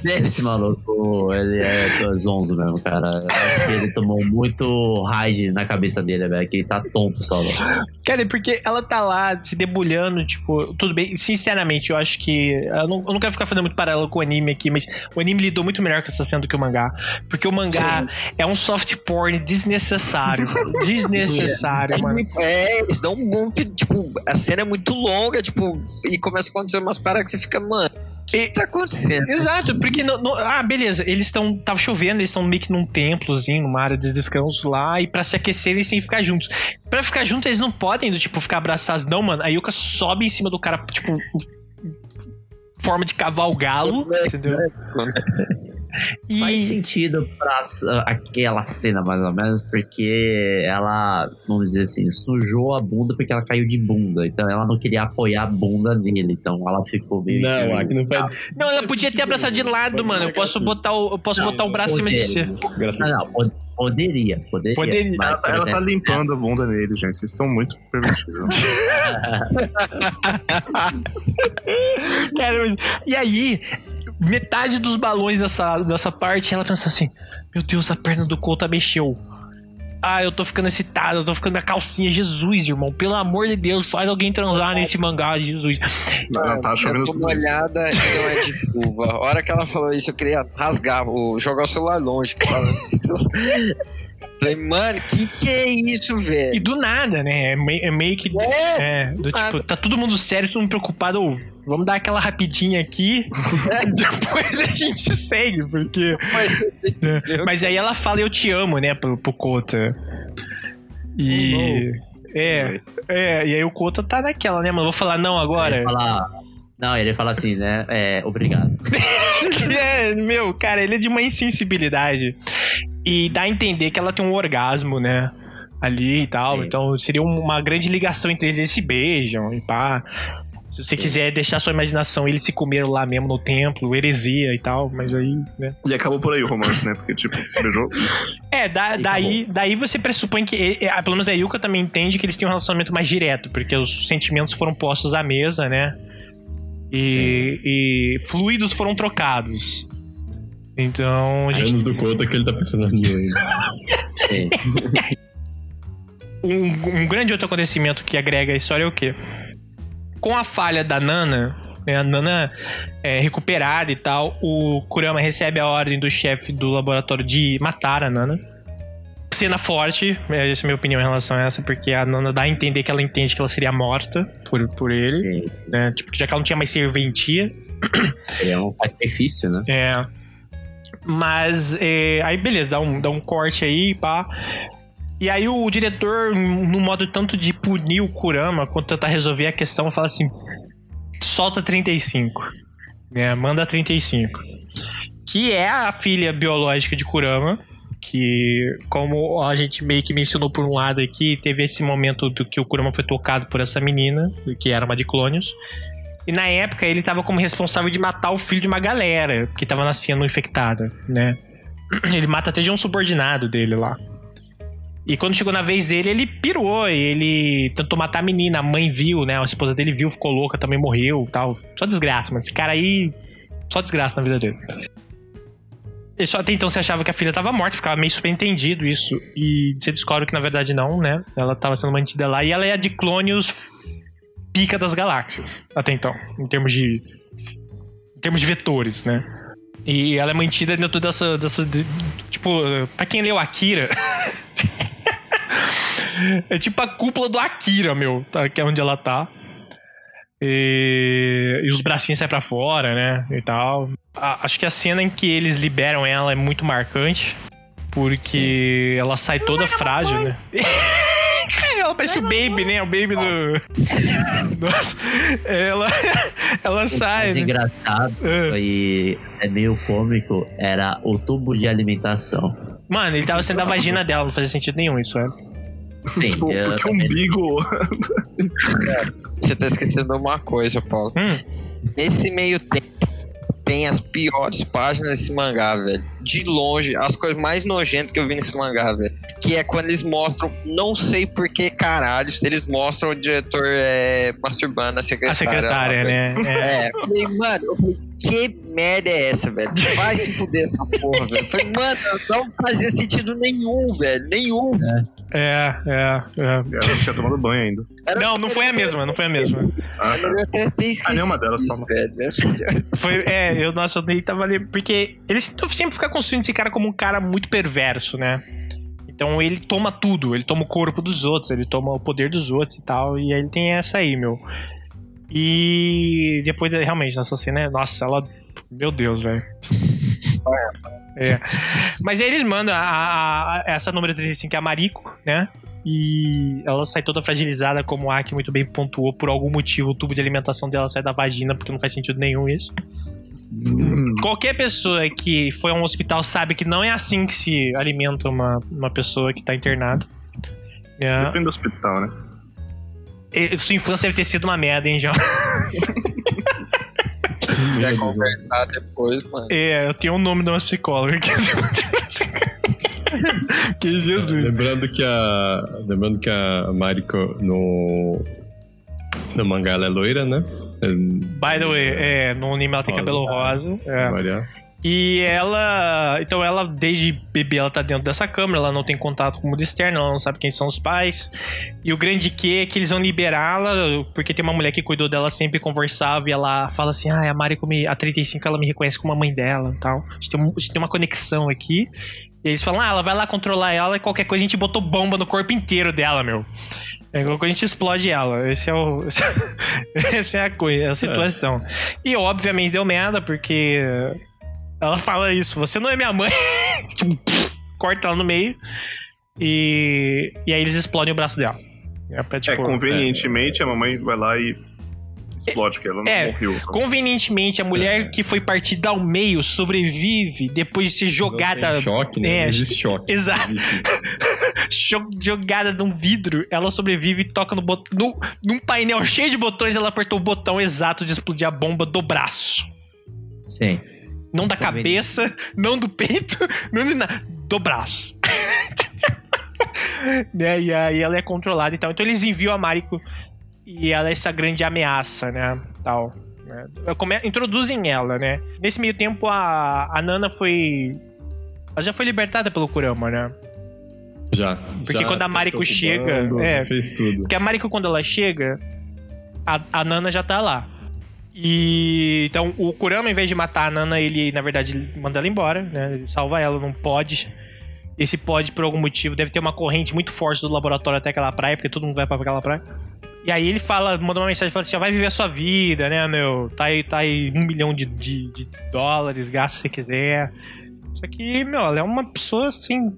Esse maluco, ele é zonzo mesmo, cara. Acho que ele tomou muito raid na cabeça dele, velho, que ele tá tonto só. velho. Cara, é porque ela tá lá se debulhando, tipo, tudo bem. Sinceramente, eu acho que. Eu não, eu não quero ficar fazendo muito paralelo com o anime aqui, mas o anime lidou muito melhor com essa cena do que o mangá. Porque o mangá é um soft porn desnecessário. desnecessário, mano. É, eles dão um bump, tipo, a cena é muito longa, tipo, e começa a acontecer umas paradas que você fica, mano, que, E- que tá acontecendo? Exato, porque. no- no- ah, beleza. Eles estão. Tava chovendo, eles estão meio que num templozinho, numa área de descanso lá. E pra se aquecer, eles têm que ficar juntos. Pra ficar juntos, eles não podem, do tipo, ficar abraçados, não, mano. A Yuka sobe em cima do cara, tipo. Forma de cavalgalo, entendeu? Faz E. sentido pra aquela cena, mais ou menos, porque ela, vamos dizer assim, sujou a bunda porque ela caiu de bunda. Então ela não queria apoiar a bunda nele. Então ela ficou meio. Não, que- aqui não faz. Não, ela podia ter abraçado de lado, mano. Eu posso botar o, eu posso Não, botar o braço em cima de você. Não, não, pod- poderia, poderia. Poderia. Mas, Ela, por ela tá limpando a bunda nele, gente. Vocês são muito permitidos. Cara, mas- e aí, metade dos balões dessa, dessa parte, ela pensa assim: Meu Deus, a perna do Couta mexeu. Ah, eu tô ficando excitado, eu tô ficando minha calcinha. Jesus, irmão, pelo amor de Deus, faz alguém transar nesse mangá, Jesus. Ela tá eu chovendo tô tudo. molhada e não é de chuva. A hora que ela falou isso, eu queria rasgar, o- jogar o celular longe. Falei, mano, que que é isso, E velho? do nada, né? É meio, é meio que. É, É, do tipo, nada. tá todo mundo sério, todo mundo preocupado. Vamos dar aquela rapidinha aqui, depois a gente segue, porque. mas, Mas aí ela fala eu te amo, né, pro, pro Kota. E. É, é, e aí o Kota tá naquela, né, mano? Vou falar não agora. Ele fala, não, ele fala assim, né? É, obrigado. é, meu, cara, ele é de uma insensibilidade. E dá a entender que ela tem um orgasmo, né? Ali e tal. Sim. Então seria um- uma grande ligação entre eles. Eles se beijam e pá. Se você quiser deixar sua imaginação, eles se comeram lá mesmo no templo, heresia e tal, mas aí, né? E acabou por aí o romance, né? Porque, tipo, se beijou. É, da- daí, daí você pressupõe que. e- pelo menos a Yuka também entende que eles têm um relacionamento mais direto, porque os sentimentos foram postos à mesa, né? E, e fluidos foram trocados. Então, a gente Anos do Conta que ele tá pensando nisso ainda. Um, um grande outro acontecimento que agrega a história é o quê? Com a falha da Nana, né, a Nana é recuperada e tal, o Kurama recebe a ordem do chefe do laboratório de matar a Nana. Cena forte, é, essa é a minha opinião em relação a essa, porque a Nana dá a entender que ela entende que ela seria morta por, por ele, Sim. né? Tipo, já que ela não tinha mais serventia. É um sacrifício, né? É. Mas, é, aí beleza, dá um, dá um corte aí, pá. E aí o diretor, no modo tanto de punir o Kurama quanto tentar resolver a questão, fala assim: solta 35. Né? Manda 35. Que é a filha biológica de Kurama. Que, como a gente meio que mencionou por um lado aqui, teve esse momento do que o Kurama foi tocado por essa menina, que era uma de clônios. E na época ele tava como responsável de matar o filho de uma galera que tava nascendo infectada, né? Ele mata até de um subordinado dele lá. E quando chegou na vez dele, ele pirou. Ele tentou matar a menina, a mãe viu, né? A esposa dele viu, ficou louca, também morreu tal. Só desgraça, mas esse cara aí. Só desgraça na vida dele. Ele só até então você achava que a filha tava morta, ficava meio subentendido isso. E você descobre que na verdade não, né? Ela tava sendo mantida lá. E ela é a de clônios pica das galáxias, até então, em termos de. Em termos de vetores, né? E ela é mantida dentro dessa. dessa de- tipo, pra quem leu Akira. é tipo a cúpula do Akira, meu, tá? que é onde ela tá. E, e os bracinhos saem pra fora, né? E tal. A- acho que a cena em que eles liberam ela é muito marcante. Porque ela sai toda frágil, né? ela parece o Baby, né? O Baby do. Nossa. Ela, ela sai. mais né? engraçado É. e é meio cômico era o tubo de alimentação. Mano, ele tava sendo a vagina dela, não fazia sentido nenhum isso, é. Sim, tipo, eu porque o também- umbigo. Você tá esquecendo uma coisa, Paulo. Hum, Nesse meio tempo, tem as piores páginas desse mangá, velho. De longe, as coisas mais nojentas que eu vi nesse mangá, velho. Que é quando eles mostram, não sei por que caralho, eles mostram o diretor é, masturbando a secretária. a secretária, lá, né? É. É, eu falei, mano, eu falei, que merda é essa, velho? Vai se fuder essa porra, velho. Falei, mano, não fazia sentido nenhum, velho. Nenhum. É, é, é. Ela tinha tomado banho ainda. Era Não, não foi a mesma, não foi a mesma. Ah, Eu até ter esquecido. nenhuma delas isso, toma. velho. Foi, é, eu, nossa, eu nem tava ali. Porque eles sempre ficam construindo esse cara como um cara muito perverso, né? Então ele toma tudo, ele toma o corpo dos outros, ele toma o poder dos outros e tal. E aí ele tem essa aí, meu. E depois, realmente, nessa cena, nossa, ela. Meu Deus, velho. É. Mas aí eles mandam a, a- a- essa número 35, que é a Mariko, né? E ela sai toda fragilizada, como o Aki muito bem pontuou. Por algum motivo, o tubo de alimentação dela sai da vagina, porque não faz sentido nenhum isso. Hum, Qualquer pessoa que foi a um hospital sabe que não é assim que se alimenta uma, uma pessoa que tá internada. É. Depende do hospital, né? Sua infância deve ter sido uma merda, hein, João? Já conversar depois, mano. É, eu tenho o nome de uma psicóloga. Que, que Jesus. Lembrando que a. Lembrando que a Mariko no. No mangá ela é loira, né? By the way, é, no anime ela tem Rosa. cabelo rosa. É. É. E ela. Então ela, desde bebê, ela tá dentro dessa câmera, ela não tem contato com o mundo externo, ela não sabe quem são os pais. E o grande que é que eles vão liberá-la, porque tem uma mulher que cuidou dela sempre conversava e ela fala assim: Ah, a Mariko, me, a 35, ela me reconhece como a mãe dela e tal. A gente, tem, a gente tem uma conexão aqui. E eles falam: Ah, ela vai lá controlar ela e qualquer coisa a gente botou bomba no corpo inteiro dela, meu. É, coisa a gente explode ela. Esse é o. Essa é a coisa, a situação. E obviamente deu merda, porque ela fala isso, você não é minha mãe. tipo, pff, corta ela no meio. E, e aí eles explodem o braço dela. É, pra, É, tipo, convenientemente a mamãe vai lá e explode, porque ela não É, morreu. Convenientemente, a mulher que foi partida ao meio sobrevive depois de ser jogada. Tem choque, né? É, existe choque. Exato. Jogada num vidro, ela sobrevive e toca no botão. No, num painel cheio de botões, ela apertou o botão exato de explodir a bomba do braço. Sim. Não da cabeça, não do peito, não de nada. Do braço. né? E aí ela é controlada e tal. Então eles enviam a Mariko e ela é essa grande ameaça, né? Tal. né? Come- Introduzem ela, né? Nesse meio tempo, a, a Nana foi. Ela já foi libertada pelo Kurama, né? Já. Porque já quando a Mariko tentou chega, bando, é. Fez tudo. Porque a Mariko, quando ela chega, a, a Nana já tá lá. E então o Kurama, em vez de matar a Nana, ele, na verdade, manda ela embora, né? Ele salva ela num pod. Esse pod, por algum motivo, deve ter uma corrente muito forte do laboratório até aquela praia, porque todo mundo vai pra aquela praia. E aí ele fala, manda uma mensagem, fala assim, ó, vai viver a sua vida, né, meu? Tá aí, tá aí um milhão de, de, de dólares, gasta se quiser. Só que, meu, ela é uma pessoa, assim,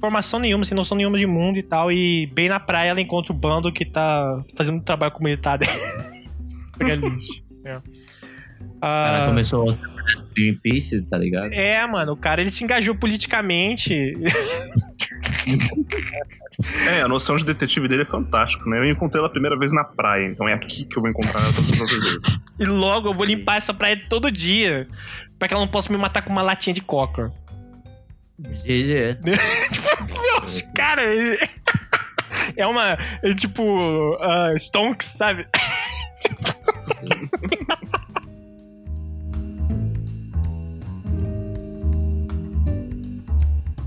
formação nenhuma, sem noção nenhuma de mundo e tal. E bem na praia ela encontra o bando que tá fazendo um trabalho comunitário. Pega lixo. É. Ela Ah, começou a Greenpeace, tá ligado? é, mano, o cara ele se engajou politicamente. É, a noção de detetive dele é fantástico, né? Eu encontrei ela a primeira vez na praia, então é aqui que eu vou encontrar ela todas as outras vezes. E logo eu vou limpar essa praia todo dia. Pra que ela não possa me matar com uma latinha de coca. GG. Nossa, cara. é- uma. É tipo. ah, Stonks, sabe?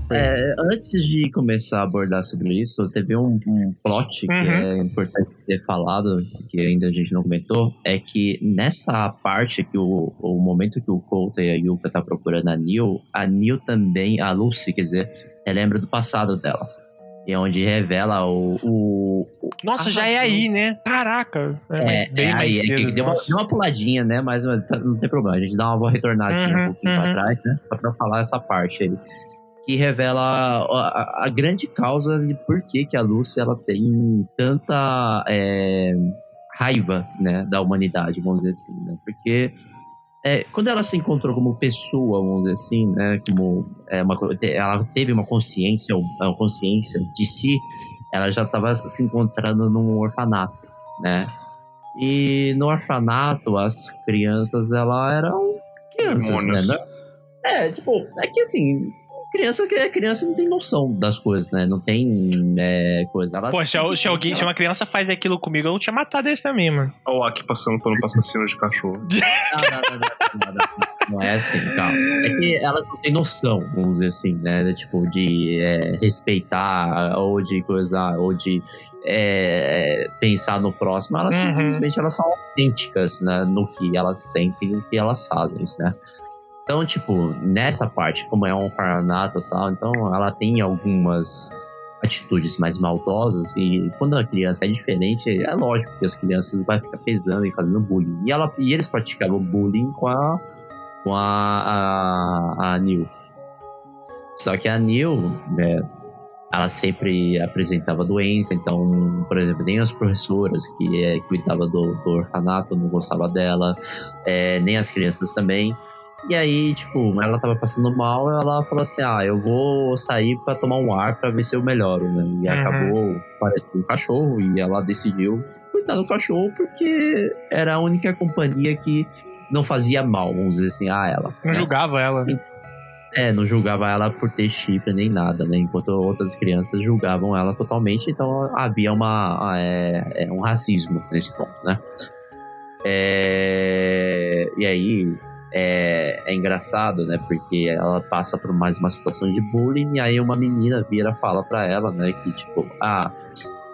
É, antes de começar a abordar sobre isso, teve um, um plot que Uhum. é importante ter falado, que ainda a gente não comentou, é que nessa parte que o, o momento que o Couto e a Yuka tá procurando a Neil, a Neil também, a Lucy, quer dizer, relembra do passado dela. E é onde revela o. o Nossa, já é aí, né? Caraca. É, bem é mais aí, é que cedo. deu, uma, deu uma puladinha, né? Mas tá- não tem problema. A gente dá uma retornadinha Uhum, um pouquinho uhum. pra trás, né? Só pra falar essa parte aí. Que revela a, a- a grande causa de por que, que a Lucy ela tem tanta é, raiva né, da humanidade, vamos dizer assim, né? Porque é, quando ela se encontrou como pessoa, vamos dizer assim, né? Como é, uma, ela teve uma consciência, uma consciência de si, ela já estava se encontrando num orfanato, né? E no orfanato, as crianças, elas eram crianças, Demônios. né? É, tipo, é que assim, criança que é criança não tem noção das coisas, né? Não tem é, coisa. Elas Pô, se, se alguém, se uma criança faz aquilo comigo, eu tinha matado esse também, mano. Olha o Aki passando pano pra assassino de cachorro. Não, não, não, não, não, não, não é assim, calma. É que elas não têm noção, vamos dizer assim, né? Tipo, de é, respeitar ou de coisa, ou de é, pensar no próximo. Elas Uhum. simplesmente elas são autênticas né, no que elas sentem e no que elas fazem, né? Então, tipo, nessa parte, como é um orfanato e tal, então ela tem algumas atitudes mais maldosas e quando a criança é diferente, é lógico que as crianças vai ficar pesando e fazendo bullying. E, ela, e eles praticavam bullying com a com a, a, a Neil. Só que a Neil, né, ela sempre apresentava doença, então, por exemplo, nem as professoras que é, cuidavam do, do orfanato não gostavam dela, é, nem as crianças também. E aí, tipo, ela tava passando mal, ela falou assim: ah, eu vou sair pra tomar um ar pra ver se eu melhoro, né? E Uhum. acabou parecendo um cachorro, e ela decidiu cuidar do cachorro porque era a única companhia que não fazia mal, vamos dizer assim, a ela. Não né? julgava ela. É, não julgava ela por ter chifre nem nada, né? Enquanto outras crianças julgavam ela totalmente, então havia uma, é, é, um racismo nesse ponto, né? É, e aí é, é engraçado, né? Porque ela passa por mais uma situação de bullying e aí uma menina vira fala pra ela, né? Que tipo, ah,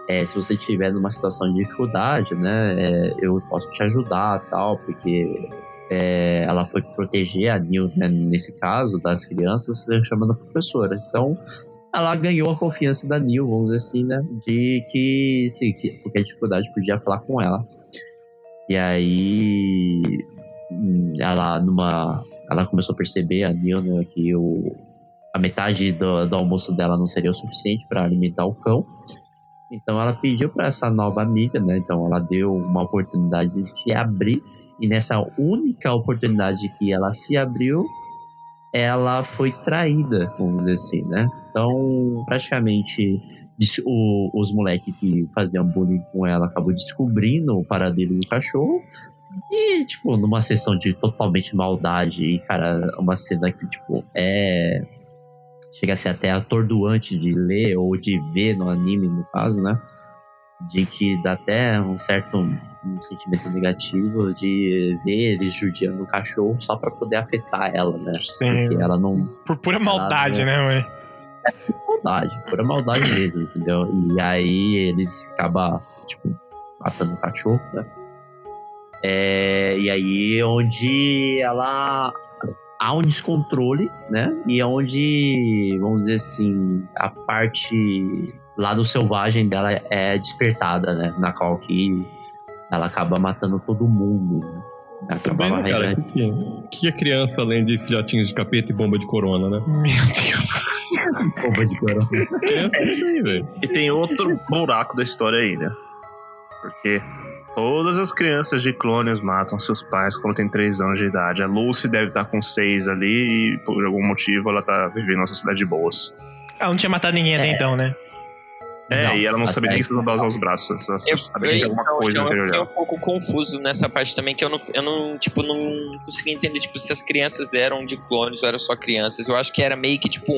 é, se você estiver numa situação de dificuldade, né? é, eu posso te ajudar, tal, porque é, ela foi proteger a Neil, né, nesse caso, das crianças, chamando a professora. Então, ela ganhou a confiança da Neil, vamos dizer assim, né? De que, sim, que qualquer dificuldade podia falar com ela. E aí, ela, numa. Ela começou a perceber, a que o, a metade do, do almoço dela não seria o suficiente para alimentar o cão. Então, ela pediu para essa nova amiga, né? Então, ela deu uma oportunidade de se abrir e nessa única oportunidade que ela se abriu, ela foi traída, vamos dizer assim, né? Então, praticamente, o- os moleques que faziam bullying com ela acabou descobrindo o paradeiro do cachorro. E, tipo, numa sessão de totalmente maldade, e, cara, uma cena que, tipo, é. Chega a ser até atordoante de ler ou de ver no anime, no caso, né? De que dá até um certo um sentimento negativo de ver eles judiando o cachorro só pra poder afetar ela, né? Sim. Porque ela não. Por pura maldade, né, mãe? Maldade, pura maldade mesmo, entendeu? E aí eles acabam, tipo, matando o cachorro, né? É, e aí é onde ela há um descontrole, né? E é onde, vamos dizer assim, a parte lá do selvagem dela é despertada, né? Na qual que ela acaba matando todo mundo. Né? Acabava né, cara? regendo- O que, que é criança além de filhotinhos de capeta e bomba de corona, né? Meu Deus. Bomba de clorofila. Criança é isso aí, velho. E tem outro buraco da história aí, né? Porque todas as crianças de clones matam seus pais quando tem 3 anos de idade. A Lucy deve estar com 6 ali e por algum motivo ela tá vivendo uma sociedade de boas. Ela não tinha matado ninguém até É. então, né? É, Não, e ela não sabia nem que usar os braços. Ela Eu, sabia de alguma então, coisa João, eu anterior fiquei um pouco confuso nessa parte também, que eu não, eu não, tipo, não consegui entender, tipo, se as crianças eram de clones ou eram só crianças. Eu acho que era meio que, tipo,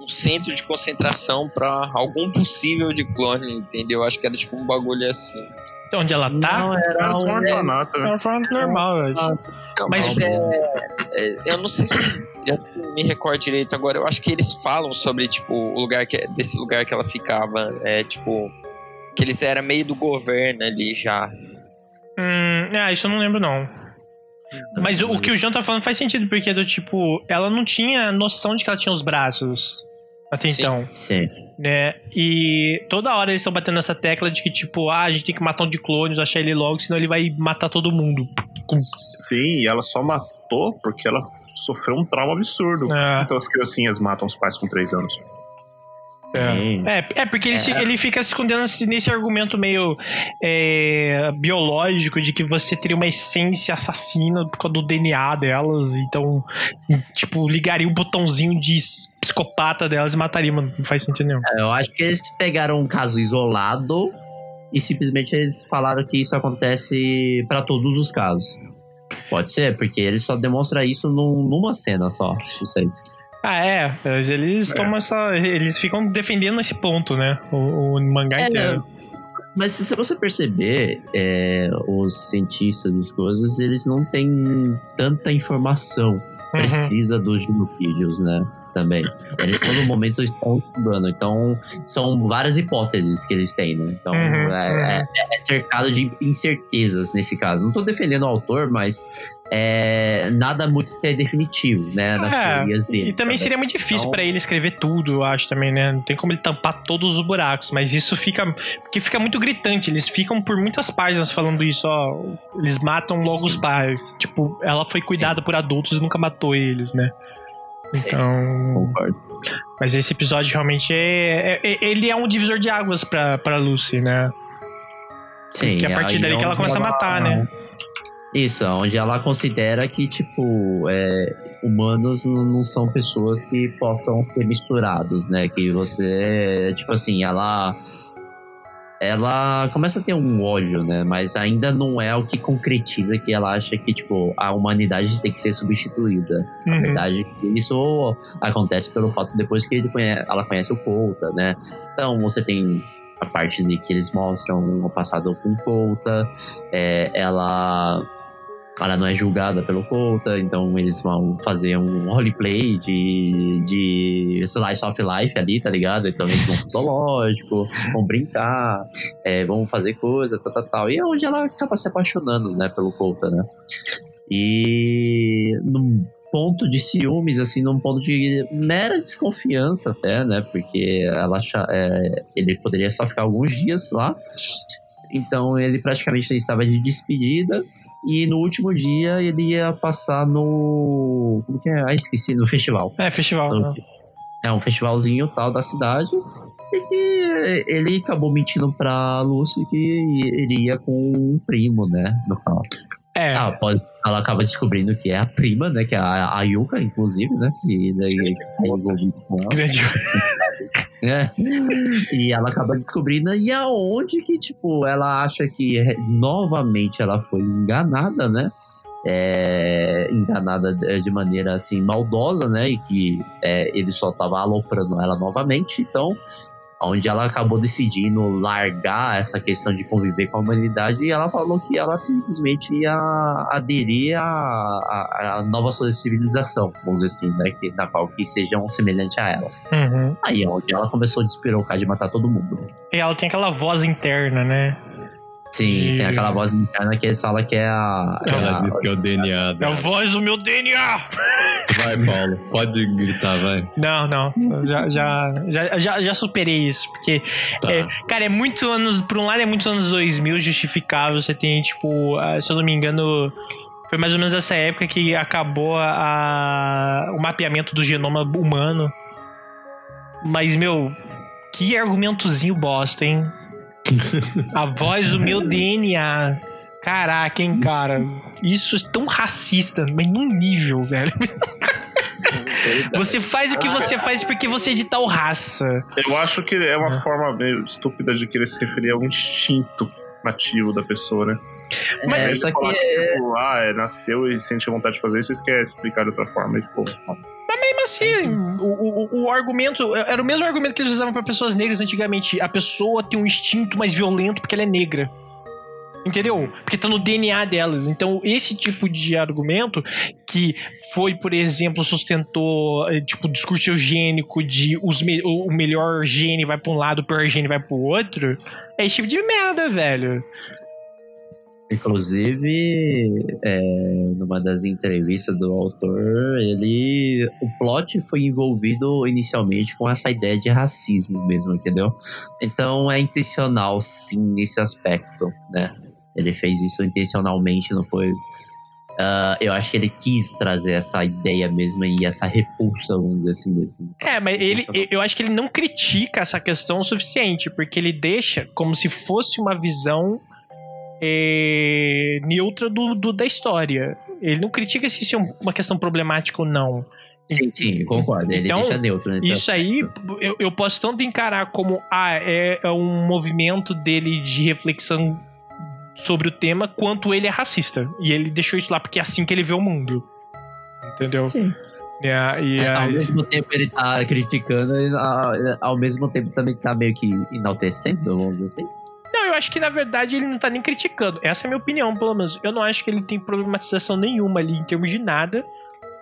um centro de concentração pra algum possível de clone, entendeu? Eu acho que era, tipo, um bagulho assim. Onde ela tá? Não, era Era um... um orfanato, né? Ela foi normal, eu acho. Não, Mas- é, é- Eu não sei se. Eu não me recordo direito agora. Eu acho que eles falam sobre, tipo, o lugar que. Desse lugar que ela ficava. É, tipo. Que eles eram meio do governo ali já. Hum, ah, isso eu não lembro, não. Mas o, o que o João tá falando faz sentido, porque do tipo, ela não tinha noção de que ela tinha os braços até Sim. então, Sim. né? E toda hora eles estão batendo nessa tecla de que, tipo, ah, a gente tem que matar um de clones, achar ele logo, senão ele vai matar todo mundo. Sim, e ela só matou porque ela sofreu um trauma absurdo. É. Então as criancinhas matam os pais com 3 anos. Sim. É, é porque ele, se- É. ele fica se escondendo nesse, argumento meio é, biológico de que você teria uma essência assassina por causa do DNA delas, então, tipo, ligaria o botãozinho de psicopata delas e mataria, mano. Não faz sentido nenhum. Eu acho que eles pegaram um caso isolado e simplesmente eles falaram que isso acontece pra todos os casos. Pode ser, porque ele só demonstra isso num- numa cena só. Isso aí. Ah, é. Eles É. tomam essa. Eles ficam defendendo esse ponto, né? O, o mangá É, inteiro. Mas se você perceber, é, os cientistas e as coisas, eles não têm tanta informação Uhum. precisa dos genocídios, né? Também. Eles todo momento estão estudando. Então, são várias hipóteses que eles têm, né? Então, Uhum, é, é- é cercado de incertezas nesse caso. Não tô defendendo o autor, mas é, nada muito é definitivo, né? Nas É, teorias dele. E também seria muito difícil Então- pra ele escrever tudo, eu acho também, né? Não tem como ele tampar todos os buracos, mas isso fica. Porque fica muito gritante. Eles ficam por muitas páginas falando isso, ó. Eles matam logo os pais. Tipo, ela foi cuidada por adultos e nunca matou eles, né? Então. Concordo. Mas esse episódio realmente é. é- é- ele é um divisor de águas pra, pra Lucy, né? Sim, Que é a partir dali que ela começa a matar, né? Isso, onde ela considera que, tipo, é, humanos não são pessoas que possam ser misturados, né? Que você, tipo assim, ela. Ela começa a ter um ódio, né? Mas ainda não é o que concretiza que ela acha que, tipo, a humanidade tem que ser substituída. Na Uhum. verdade, isso acontece pelo fato depois que ele conhe- ela conhece o Couta, né? Então você tem a parte de que eles mostram o passado com o Couta, é, ela ela não é julgada pelo Couta, então eles vão fazer um roleplay de, de slice of life ali, tá ligado? Então eles vão pro zoológico, vão brincar, é, vão fazer coisa, tal, tal, tal. E é onde ela acaba se apaixonando, né, pelo Couta, né? E num ponto de ciúmes, assim, num ponto de mera desconfiança até, né? Porque ela acha, é, ele poderia só ficar alguns dias lá. Então ele praticamente estava de despedida. E no último dia ele ia passar no. Como que é? Ah, esqueci, no festival. É, festival. né? É um festivalzinho tal da cidade. E que ele acabou mentindo pra Lúcio que ele ia com um primo, né? No caso. É. Ah, pode, ela acaba descobrindo que é a prima, né? Que é a, a Yuka, inclusive, né? E daí tá envolvido com ela. Grande. É. E ela acaba descobrindo e aonde que, tipo, ela acha que novamente ela foi enganada, né? É, enganada de de maneira assim maldosa, né? E que é, ele só tava aloprando ela novamente. Então, onde ela acabou decidindo largar essa questão de conviver com a humanidade e ela falou que ela simplesmente ia aderir à, à, à nova civilização, vamos dizer assim, né? Que, na qual que sejam semelhantes a elas. Uhum. Aí é onde ela começou a despirocar de matar todo mundo. E ela tem aquela voz interna, né? Sim, E- tem aquela voz interna que eles falam que é a. é Ela a- diz que é o DNA É a voz do meu DNA! Vai, Paulo. Pode gritar, vai. Não, não. Já, já, já, já, já superei isso. Porque, Tá. é, cara, é muito anos. Por um lado, é muitos anos 2000 justificável. Você tem, tipo, ah, se eu não me engano. Foi mais ou menos essa época que acabou a, o mapeamento do genoma humano. Mas, meu, que argumentozinho bosta, hein? A voz do meu DNA. Caraca, hein, cara. Isso é tão racista, mas num nível, velho. Você faz o que você faz porque você é de tal raça. Eu acho que é uma forma meio estúpida de querer se referir a um instinto nativo da pessoa, né? Mas você aqui fala, é... tipo, ah, é, nasceu e sente vontade de fazer isso, isso quer explicar de outra forma. E, tipo, Mesmo assim, o, o, o argumento. Era o mesmo argumento que eles usavam pra pessoas negras antigamente. A pessoa tem um instinto mais violento porque ela é negra. Entendeu? Porque tá no DNA delas. Então, esse tipo de argumento que foi, por exemplo, sustentou eh, tipo discurso eugênico de os me- o melhor gene vai pra um lado, o pior gene vai pro outro, é esse tipo de merda, velho. Inclusive, é, numa das entrevistas do autor, ele. O plot foi envolvido inicialmente com essa ideia de racismo mesmo, entendeu? Então é intencional, sim, nesse aspecto, né? Ele fez isso intencionalmente, não foi. Ah, eu acho que ele quis trazer essa ideia mesmo e essa repulsa, vamos dizer assim mesmo. É, mas ele, eu acho que ele não critica essa questão o suficiente, porque ele deixa como se fosse uma visão é, neutra do, do- da história. Ele não critica se isso é um- uma questão problemática ou não. Sim, sim, concordo. Ele Então, deixa neutro. Então, Isso aí, eu, eu posso tanto encarar como ah, é, é um movimento dele de reflexão sobre o tema, quanto ele é racista. E ele deixou isso lá porque é assim que ele vê o mundo. Entendeu? Sim. E, e É, ao mesmo tempo ele tá criticando, e, a- ao mesmo tempo também tá meio que enaltecendo, vamos dizer assim. Acho que na verdade ele não tá nem criticando. Essa é a minha opinião, pelo menos. Eu não acho que ele tem problematização nenhuma ali em termos de nada.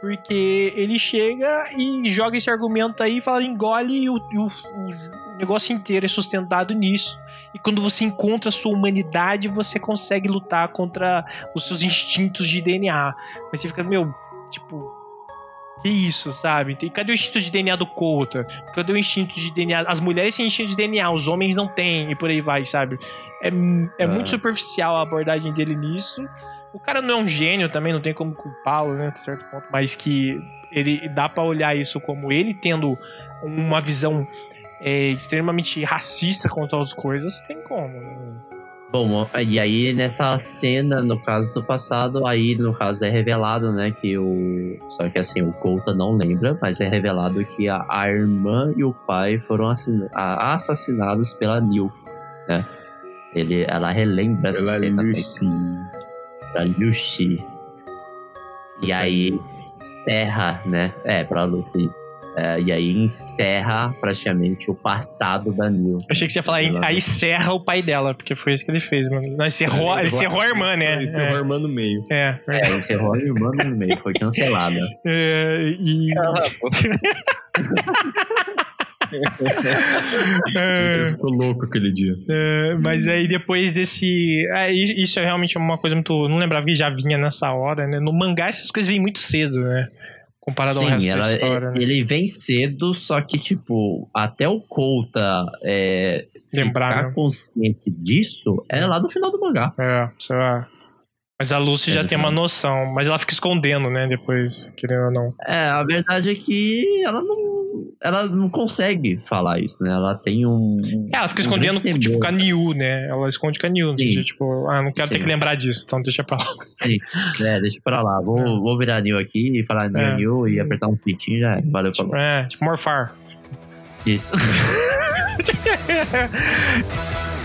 Porque ele chega e joga esse argumento aí, fala, engole e o, e o- o negócio inteiro é sustentado nisso. E quando você encontra a sua humanidade, você consegue lutar contra os seus instintos de DNA. Mas você fica, meu, tipo. Que isso, sabe? Tem- Cadê o instinto de DNA do Couta? Cadê o instinto de DNA? As mulheres têm instinto de DNA, os homens não têm, e por aí vai, sabe? É, é Ah. muito superficial a abordagem dele nisso. O cara não é um gênio também, não tem como culpá-lo, né? Até certo ponto. Mas que ele dá pra olhar isso como ele tendo uma visão é, extremamente racista contra as coisas, tem como. né? Bom, e aí nessa cena, no caso do passado, aí no caso é revelado, né, que o... Só que assim, o Couta não lembra, mas é revelado que a, a irmã e o pai foram assassinados pela Neil, né? Ele, ela relembra essa Pela cena. né, Lucy. Pra Lucy. E aí encerra, né? É, pra Lucy. É, e aí encerra praticamente o passado da Neil. Eu achei que você ia falar, aí, aí serra o pai dela, porque foi isso que ele fez, mano. Não, encerrou, ele encerrou a irmã, né? Ele encerrou a irmã no meio. É, é. É, encerrou a irmã no meio, foi cancelada. É, e. É, Ele ficou louco aquele dia. é, mas aí depois desse. é, isso é realmente uma coisa muito. Não lembrava que já vinha nessa hora, né? No mangá essas coisas vêm muito cedo, né? Comparado ao resto Sim, da ela, história, né? ele vem cedo, só que, tipo, até o Couta é, Lembrar, ficar né? consciente disso é lá no final do mangá. É, sei lá. Mas a Lucy já É, tem uma noção, mas ela fica escondendo, né? Depois, querendo ou não. É, a verdade é que ela não, ela não consegue falar isso, né? Ela tem um. É, ela fica um escondendo, tipo, com a Niu, né? Ela esconde com a Niu. Sim. sentido, Tipo, ah, não quero ter Sim. que lembrar disso, então deixa pra lá. É, deixa pra lá. Vou, vou virar Nil aqui e falar Nil, É. Nil e apertar um pitinho já. é. Valeu, falou. É, tipo, morfar. Isso.